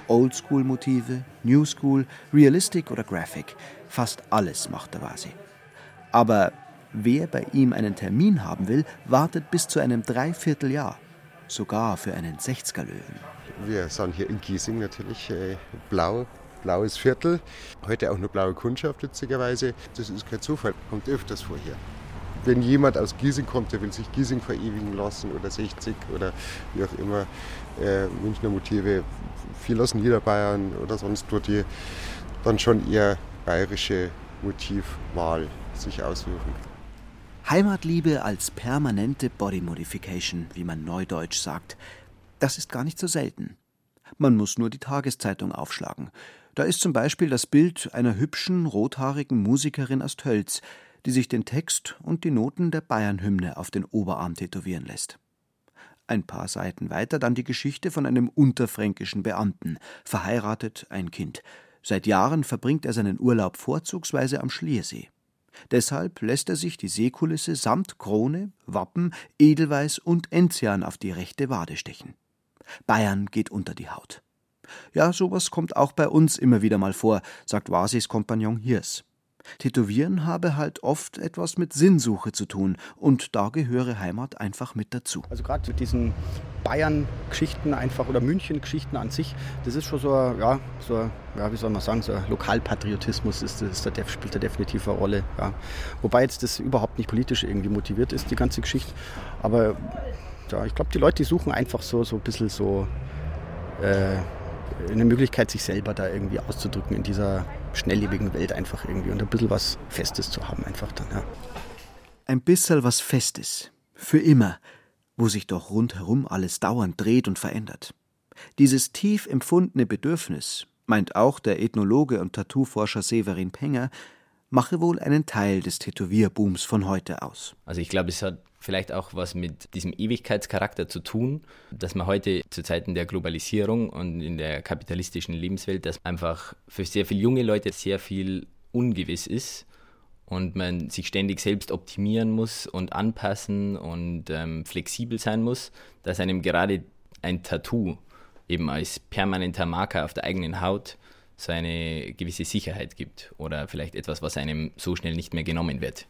Oldschool-Motive, New School, Realistic oder Graphic. Fast alles macht der Vasi. Aber wer bei ihm einen Termin haben will, wartet bis zu einem Dreivierteljahr. Sogar für einen 60er-Löwen. Wir sind hier in Giesing natürlich äh, blau, blaues Viertel. Heute auch nur blaue Kundschaft, witzigerweise. Das ist kein Zufall, kommt öfters vor hier. Wenn jemand aus Giesing kommt, der will sich Giesing verewigen lassen oder 60 oder wie auch immer, äh, Münchner Motive, viel aus Niederbayern oder sonst wo, die dann schon eher bayerische Motivwahl sich aussuchen. Heimatliebe als permanente Body Modification, wie man neudeutsch sagt, das ist gar nicht so selten. Man muss nur die Tageszeitung aufschlagen. Da ist zum Beispiel das Bild einer hübschen, rothaarigen Musikerin aus Tölz, die sich den Text und die Noten der Bayernhymne auf den Oberarm tätowieren lässt. Ein paar Seiten weiter dann die Geschichte von einem unterfränkischen Beamten, verheiratet, ein Kind. Seit Jahren verbringt er seinen Urlaub vorzugsweise am Schliersee. Deshalb lässt er sich die Seekulisse samt Krone, Wappen, Edelweiß und Enzian auf die rechte Wade stechen. Bayern geht unter die Haut. Ja, sowas kommt auch bei uns immer wieder mal vor, sagt Vasis Kompagnon Hirs. Tätowieren habe halt oft etwas mit Sinnsuche zu tun und da gehöre Heimat einfach mit dazu. Also gerade mit diesen Bayern-Geschichten einfach oder München-Geschichten an sich, das ist schon so, ja, so, ja, wie soll man sagen, so Lokalpatriotismus ist, ist der, spielt da definitiv eine Rolle. Ja. Wobei jetzt das überhaupt nicht politisch irgendwie motiviert ist, die ganze Geschichte. Aber ja, ich glaube, die Leute, die suchen einfach so, so ein bisschen so äh, eine Möglichkeit, sich selber da irgendwie auszudrücken in dieser schnelllebigen Welt einfach irgendwie und ein bisschen was Festes zu haben einfach dann, ja. Ein bisschen was Festes. Für immer. Wo sich doch rundherum alles dauernd dreht und verändert. Dieses tief empfundene Bedürfnis, meint auch der Ethnologe und Tattooforscher Severin Penger, mache wohl einen Teil des Tätowierbooms von heute aus. Also ich glaube, es hat vielleicht auch was mit diesem Ewigkeitscharakter zu tun, dass man heute zu Zeiten der Globalisierung und in der kapitalistischen Lebenswelt, dass einfach für sehr viele junge Leute sehr viel ungewiss ist und man sich ständig selbst optimieren muss und anpassen und ähm, flexibel sein muss, dass einem gerade ein Tattoo eben als permanenter Marker auf der eigenen Haut so eine gewisse Sicherheit gibt oder vielleicht etwas, was einem so schnell nicht mehr genommen wird.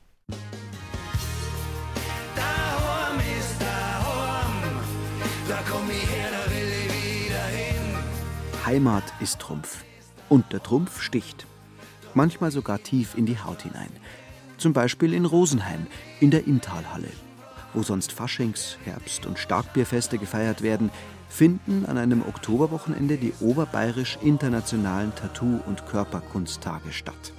Heimat ist Trumpf. Und der Trumpf sticht. Manchmal sogar tief in die Haut hinein. Zum Beispiel in Rosenheim, in der Inntalhalle. Wo sonst Faschings-, Herbst- und Starkbierfeste gefeiert werden, finden an einem Oktoberwochenende die oberbayerisch internationalen Tattoo- und Körperkunsttage statt.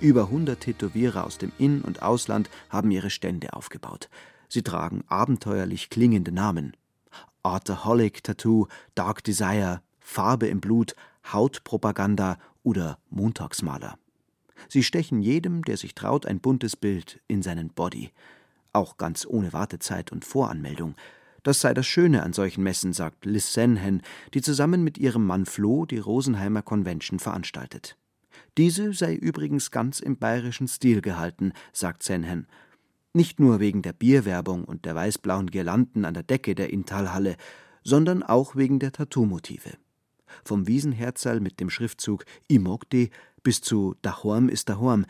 Über 100 Tätowierer aus dem In- und Ausland haben ihre Stände aufgebaut. Sie tragen abenteuerlich klingende Namen. Arthaholic Tattoo, Dark Desire, Farbe im Blut, Hautpropaganda oder Montagsmaler. Sie stechen jedem, der sich traut, ein buntes Bild in seinen Body. Auch ganz ohne Wartezeit und Voranmeldung. Das sei das Schöne an solchen Messen, sagt Liz Senhen, die zusammen mit ihrem Mann Flo die Rosenheimer Convention veranstaltet. Diese sei übrigens ganz im bayerischen Stil gehalten, sagt Senhen. Nicht nur wegen der Bierwerbung und der weißblauen Girlanden an der Decke der Intalhalle, sondern auch wegen der Tattoo-Motive. Vom Wiesenherzal mit dem Schriftzug Imogde bis zu Dahorm ist Dahorm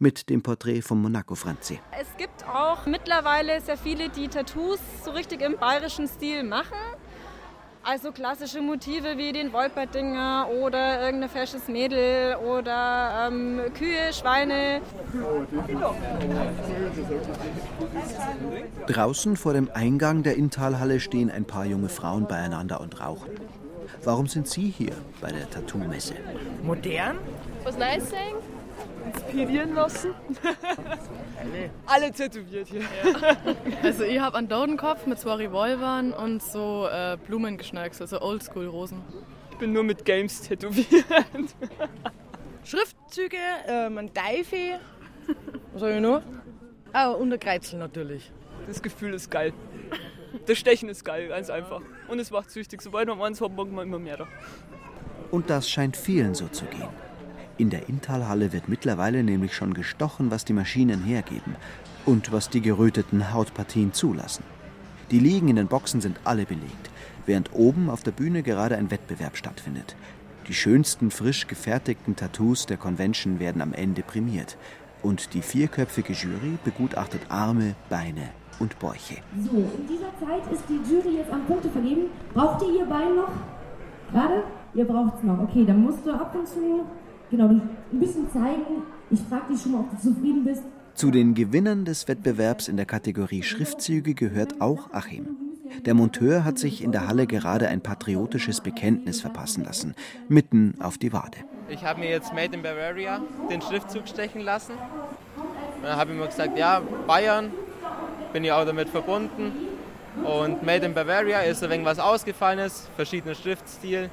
mit dem Porträt von Monaco Franzi. Es gibt auch mittlerweile sehr viele, die Tattoos so richtig im bayerischen Stil machen. Also klassische Motive wie den Wolperdinger oder irgendein fesches Mädel oder ähm, Kühe, Schweine. Draußen vor dem Eingang der Inntalhalle stehen ein paar junge Frauen beieinander und rauchen. Warum sind Sie hier bei der Tattoo-Messe? Modern? Was Neues sagen? Inspirieren lassen? Alle tätowiert hier. Also ich habe einen Dodenkopf mit zwei Revolvern und so äh, Blumengeschnörksel, so Oldschool-Rosen. Ich bin nur mit Games tätowiert. Schriftzüge, ähm, ein Teufel. Was habe ich noch? Ah, und ein Kreizel natürlich. Das Gefühl ist geil. Das Stechen ist geil, ganz einfach. Und es macht süchtig. Sobald man eins hat, mag man immer mehr. Da. Und das scheint vielen so zu gehen. In der Inntalhalle wird mittlerweile nämlich schon gestochen, was die Maschinen hergeben und was die geröteten Hautpartien zulassen. Die Liegen in den Boxen sind alle belegt, während oben auf der Bühne gerade ein Wettbewerb stattfindet. Die schönsten frisch gefertigten Tattoos der Convention werden am Ende prämiert. Und die vierköpfige Jury begutachtet Arme, Beine und Bäuche. So, in dieser Zeit ist die Jury jetzt am Punkte vergeben. Braucht ihr ihr Bein noch? Gerade? Ihr braucht es noch. Okay, dann musst du ab und zu genau, ein bisschen zeigen. Ich frage dich schon mal, ob du zufrieden bist. Zu den Gewinnern des Wettbewerbs in der Kategorie Schriftzüge gehört auch Achim. Der Monteur hat sich in der Halle gerade ein patriotisches Bekenntnis verpassen lassen, mitten auf die Wade. Ich habe mir jetzt Made in Bavaria den Schriftzug stechen lassen. Und dann habe ich mir gesagt, ja, Bayern, bin ich auch damit verbunden. Und Made in Bavaria ist ein wenig was Ausgefallenes, verschiedener Schriftstil,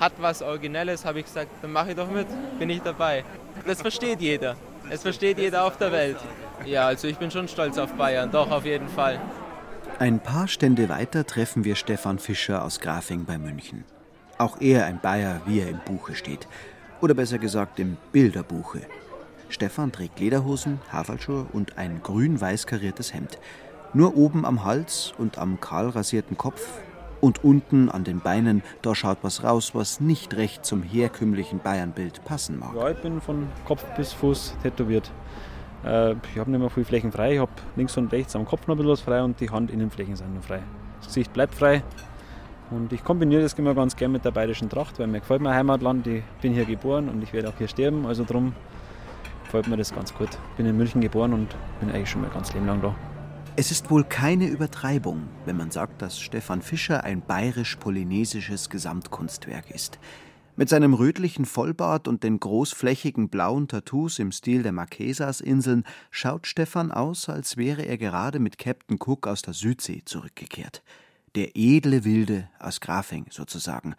hat was Originelles, habe ich gesagt, dann mache ich doch mit, bin ich dabei. Das versteht jeder. Es versteht jeder auf der Welt. Ja, also ich bin schon stolz auf Bayern, doch auf jeden Fall. Ein paar Stände weiter treffen wir Stefan Fischer aus Grafing bei München. Auch er ein Bayer, wie er im Buche steht. Oder besser gesagt im Bilderbuche. Stefan trägt Lederhosen, Haferlschuhe und ein grün-weiß kariertes Hemd. Nur oben am Hals und am kahl rasierten Kopf und unten an den Beinen, da schaut was raus, was nicht recht zum herkömmlichen Bayernbild passen mag. Ja, ich bin von Kopf bis Fuß tätowiert. Äh, ich habe nicht mehr viel Flächen frei. Ich habe links und rechts am Kopf noch ein bisschen was frei und die Handinnenflächen sind noch frei. Das Gesicht bleibt frei. Und ich kombiniere das immer ganz gerne mit der bayerischen Tracht, weil mir gefällt mein Heimatland. Ich bin hier geboren und ich werde auch hier sterben. Also darum gefällt mir das ganz gut. Ich bin in München geboren und bin eigentlich schon mein ganzes Leben lang da. Es ist wohl keine Übertreibung, wenn man sagt, dass Stefan Fischer ein bayerisch-polynesisches Gesamtkunstwerk ist. Mit seinem rötlichen Vollbart und den großflächigen blauen Tattoos im Stil der Marquesas-Inseln schaut Stefan aus, als wäre er gerade mit Captain Cook aus der Südsee zurückgekehrt. Der edle Wilde aus Grafing sozusagen.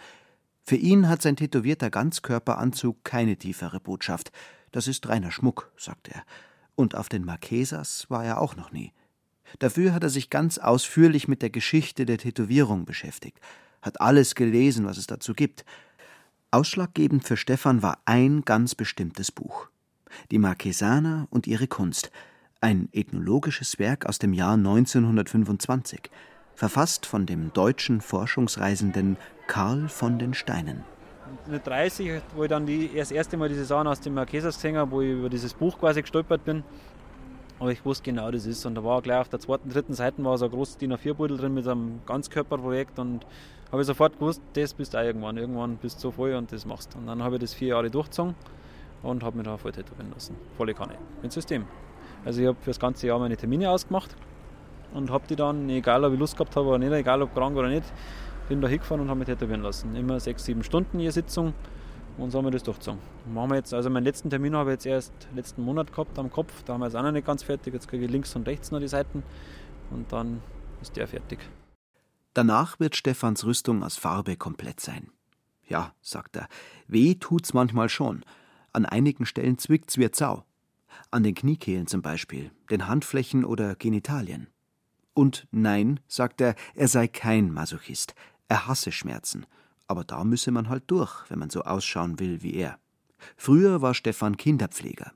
Für ihn hat sein tätowierter Ganzkörperanzug keine tiefere Botschaft. Das ist reiner Schmuck, sagt er. Und auf den Marquesas war er auch noch nie. Dafür hat er sich ganz ausführlich mit der Geschichte der Tätowierung beschäftigt, hat alles gelesen, was es dazu gibt. Ausschlaggebend für Stefan war ein ganz bestimmtes Buch. Die Marquesaner und ihre Kunst, ein ethnologisches Werk aus dem Jahr 1925. verfasst von dem deutschen Forschungsreisenden Karl von den Steinen. Mit 30, wo ich dann die, das erste Mal diese Sachen aus dem Marquesas gesehen habe, wo ich über dieses Buch quasi gestolpert bin. Aber ich wusste genau, das ist. Und da war gleich auf der zweiten, dritten Seite war so ein großes DIN A4-Beutel drin mit einem Ganzkörperprojekt und habe ich sofort gewusst, das bist du auch irgendwann. Irgendwann bist du so voll und das machst. Und dann habe ich das vier Jahre durchgezogen und habe mich da voll tätowieren lassen. Volle Kanne. Mit System. Also ich habe für das ganze Jahr meine Termine ausgemacht und habe die dann, egal ob ich Lust gehabt habe oder nicht, egal ob krank oder nicht, bin da hingefahren und habe mich tätowieren lassen. Immer sechs, sieben Stunden je Sitzung und so haben wir das durchgezogen. Machen wir jetzt, also meinen letzten Termin habe ich jetzt erst letzten Monat gehabt am Kopf, da haben wir jetzt auch noch nicht ganz fertig, jetzt kriege ich links und rechts noch die Seiten und dann ist der fertig. Danach wird Stefans Rüstung aus Farbe komplett sein. Ja, sagt er, weh tut's manchmal schon. An einigen Stellen zwickt's wie Zau. An den Kniekehlen zum Beispiel, den Handflächen oder Genitalien. Und nein, sagt er, er sei kein Masochist. Er hasse Schmerzen. Aber da müsse man halt durch, wenn man so ausschauen will wie er. Früher war Stefan Kinderpfleger.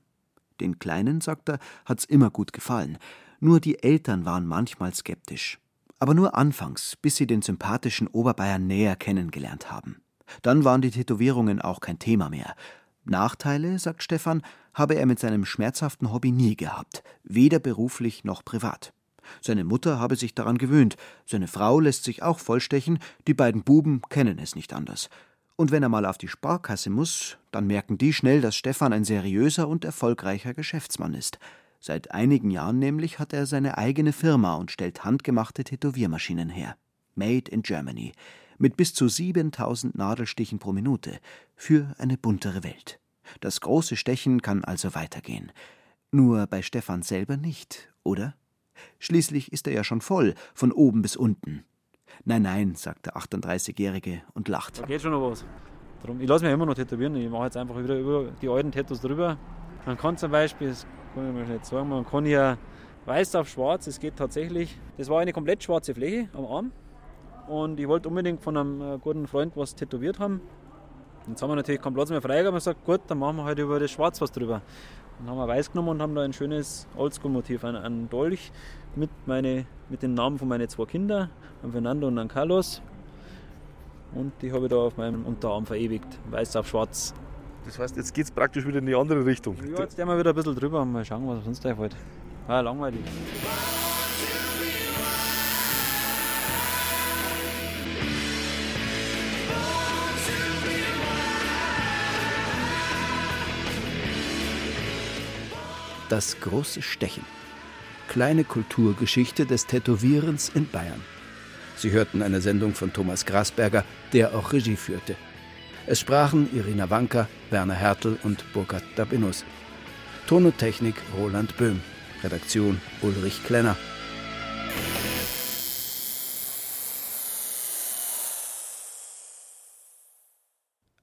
Den Kleinen, sagt er, hat's immer gut gefallen. Nur die Eltern waren manchmal skeptisch. Aber nur anfangs, bis sie den sympathischen Oberbayern näher kennengelernt haben. Dann waren die Tätowierungen auch kein Thema mehr. Nachteile, sagt Stefan, habe er mit seinem schmerzhaften Hobby nie gehabt, weder beruflich noch privat. Seine Mutter habe sich daran gewöhnt, seine Frau lässt sich auch vollstechen, die beiden Buben kennen es nicht anders. Und wenn er mal auf die Sparkasse muss, dann merken die schnell, dass Stefan ein seriöser und erfolgreicher Geschäftsmann ist. Seit einigen Jahren nämlich hat er seine eigene Firma und stellt handgemachte Tätowiermaschinen her. Made in Germany. Mit bis zu 7000 Nadelstichen pro Minute. Für eine buntere Welt. Das große Stechen kann also weitergehen. Nur bei Stefan selber nicht, oder? Schließlich ist er ja schon voll, von oben bis unten. Nein, nein, sagt der 38-Jährige und lacht. Da geht schon noch was. Darum, ich lasse mich immer noch tätowieren. Ich mache jetzt einfach wieder über die alten Tattoos drüber. Man kann zum Beispiel, das kann ich mal nicht sagen, man kann hier weiß auf schwarz, es geht tatsächlich. Das war eine komplett schwarze Fläche am Arm. Und ich wollte unbedingt von einem äh, guten Freund was tätowiert haben. Jetzt haben wir natürlich keinen Platz mehr frei gehabt und gesagt, gut, dann machen wir halt über das Schwarz was drüber. Dann haben wir weiß genommen und haben da ein schönes Oldschool-Motiv, einen, Dolch mit, meine, mit den Namen von meinen zwei Kindern, an Fernando und an Carlos. Und die habe ich da auf meinem Unterarm verewigt, weiß auf schwarz. Das heißt, jetzt geht es praktisch wieder in die andere Richtung. Ja, jetzt gehen wir wieder ein bisschen drüber und mal schauen, was sonst einfällt. War langweilig. Das große Stechen. Kleine Kulturgeschichte des Tätowierens in Bayern. Sie hörten eine Sendung von Thomas Grasberger, der auch Regie führte. Es sprachen Irina Wanka, Werner Hertel und Burkhard Dabinus. Ton und Technik Roland Böhm. Redaktion Ulrich Klenner.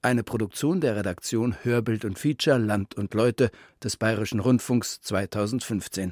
Eine Produktion der Redaktion Hörbild und Feature Land und Leute des Bayerischen Rundfunks 2015.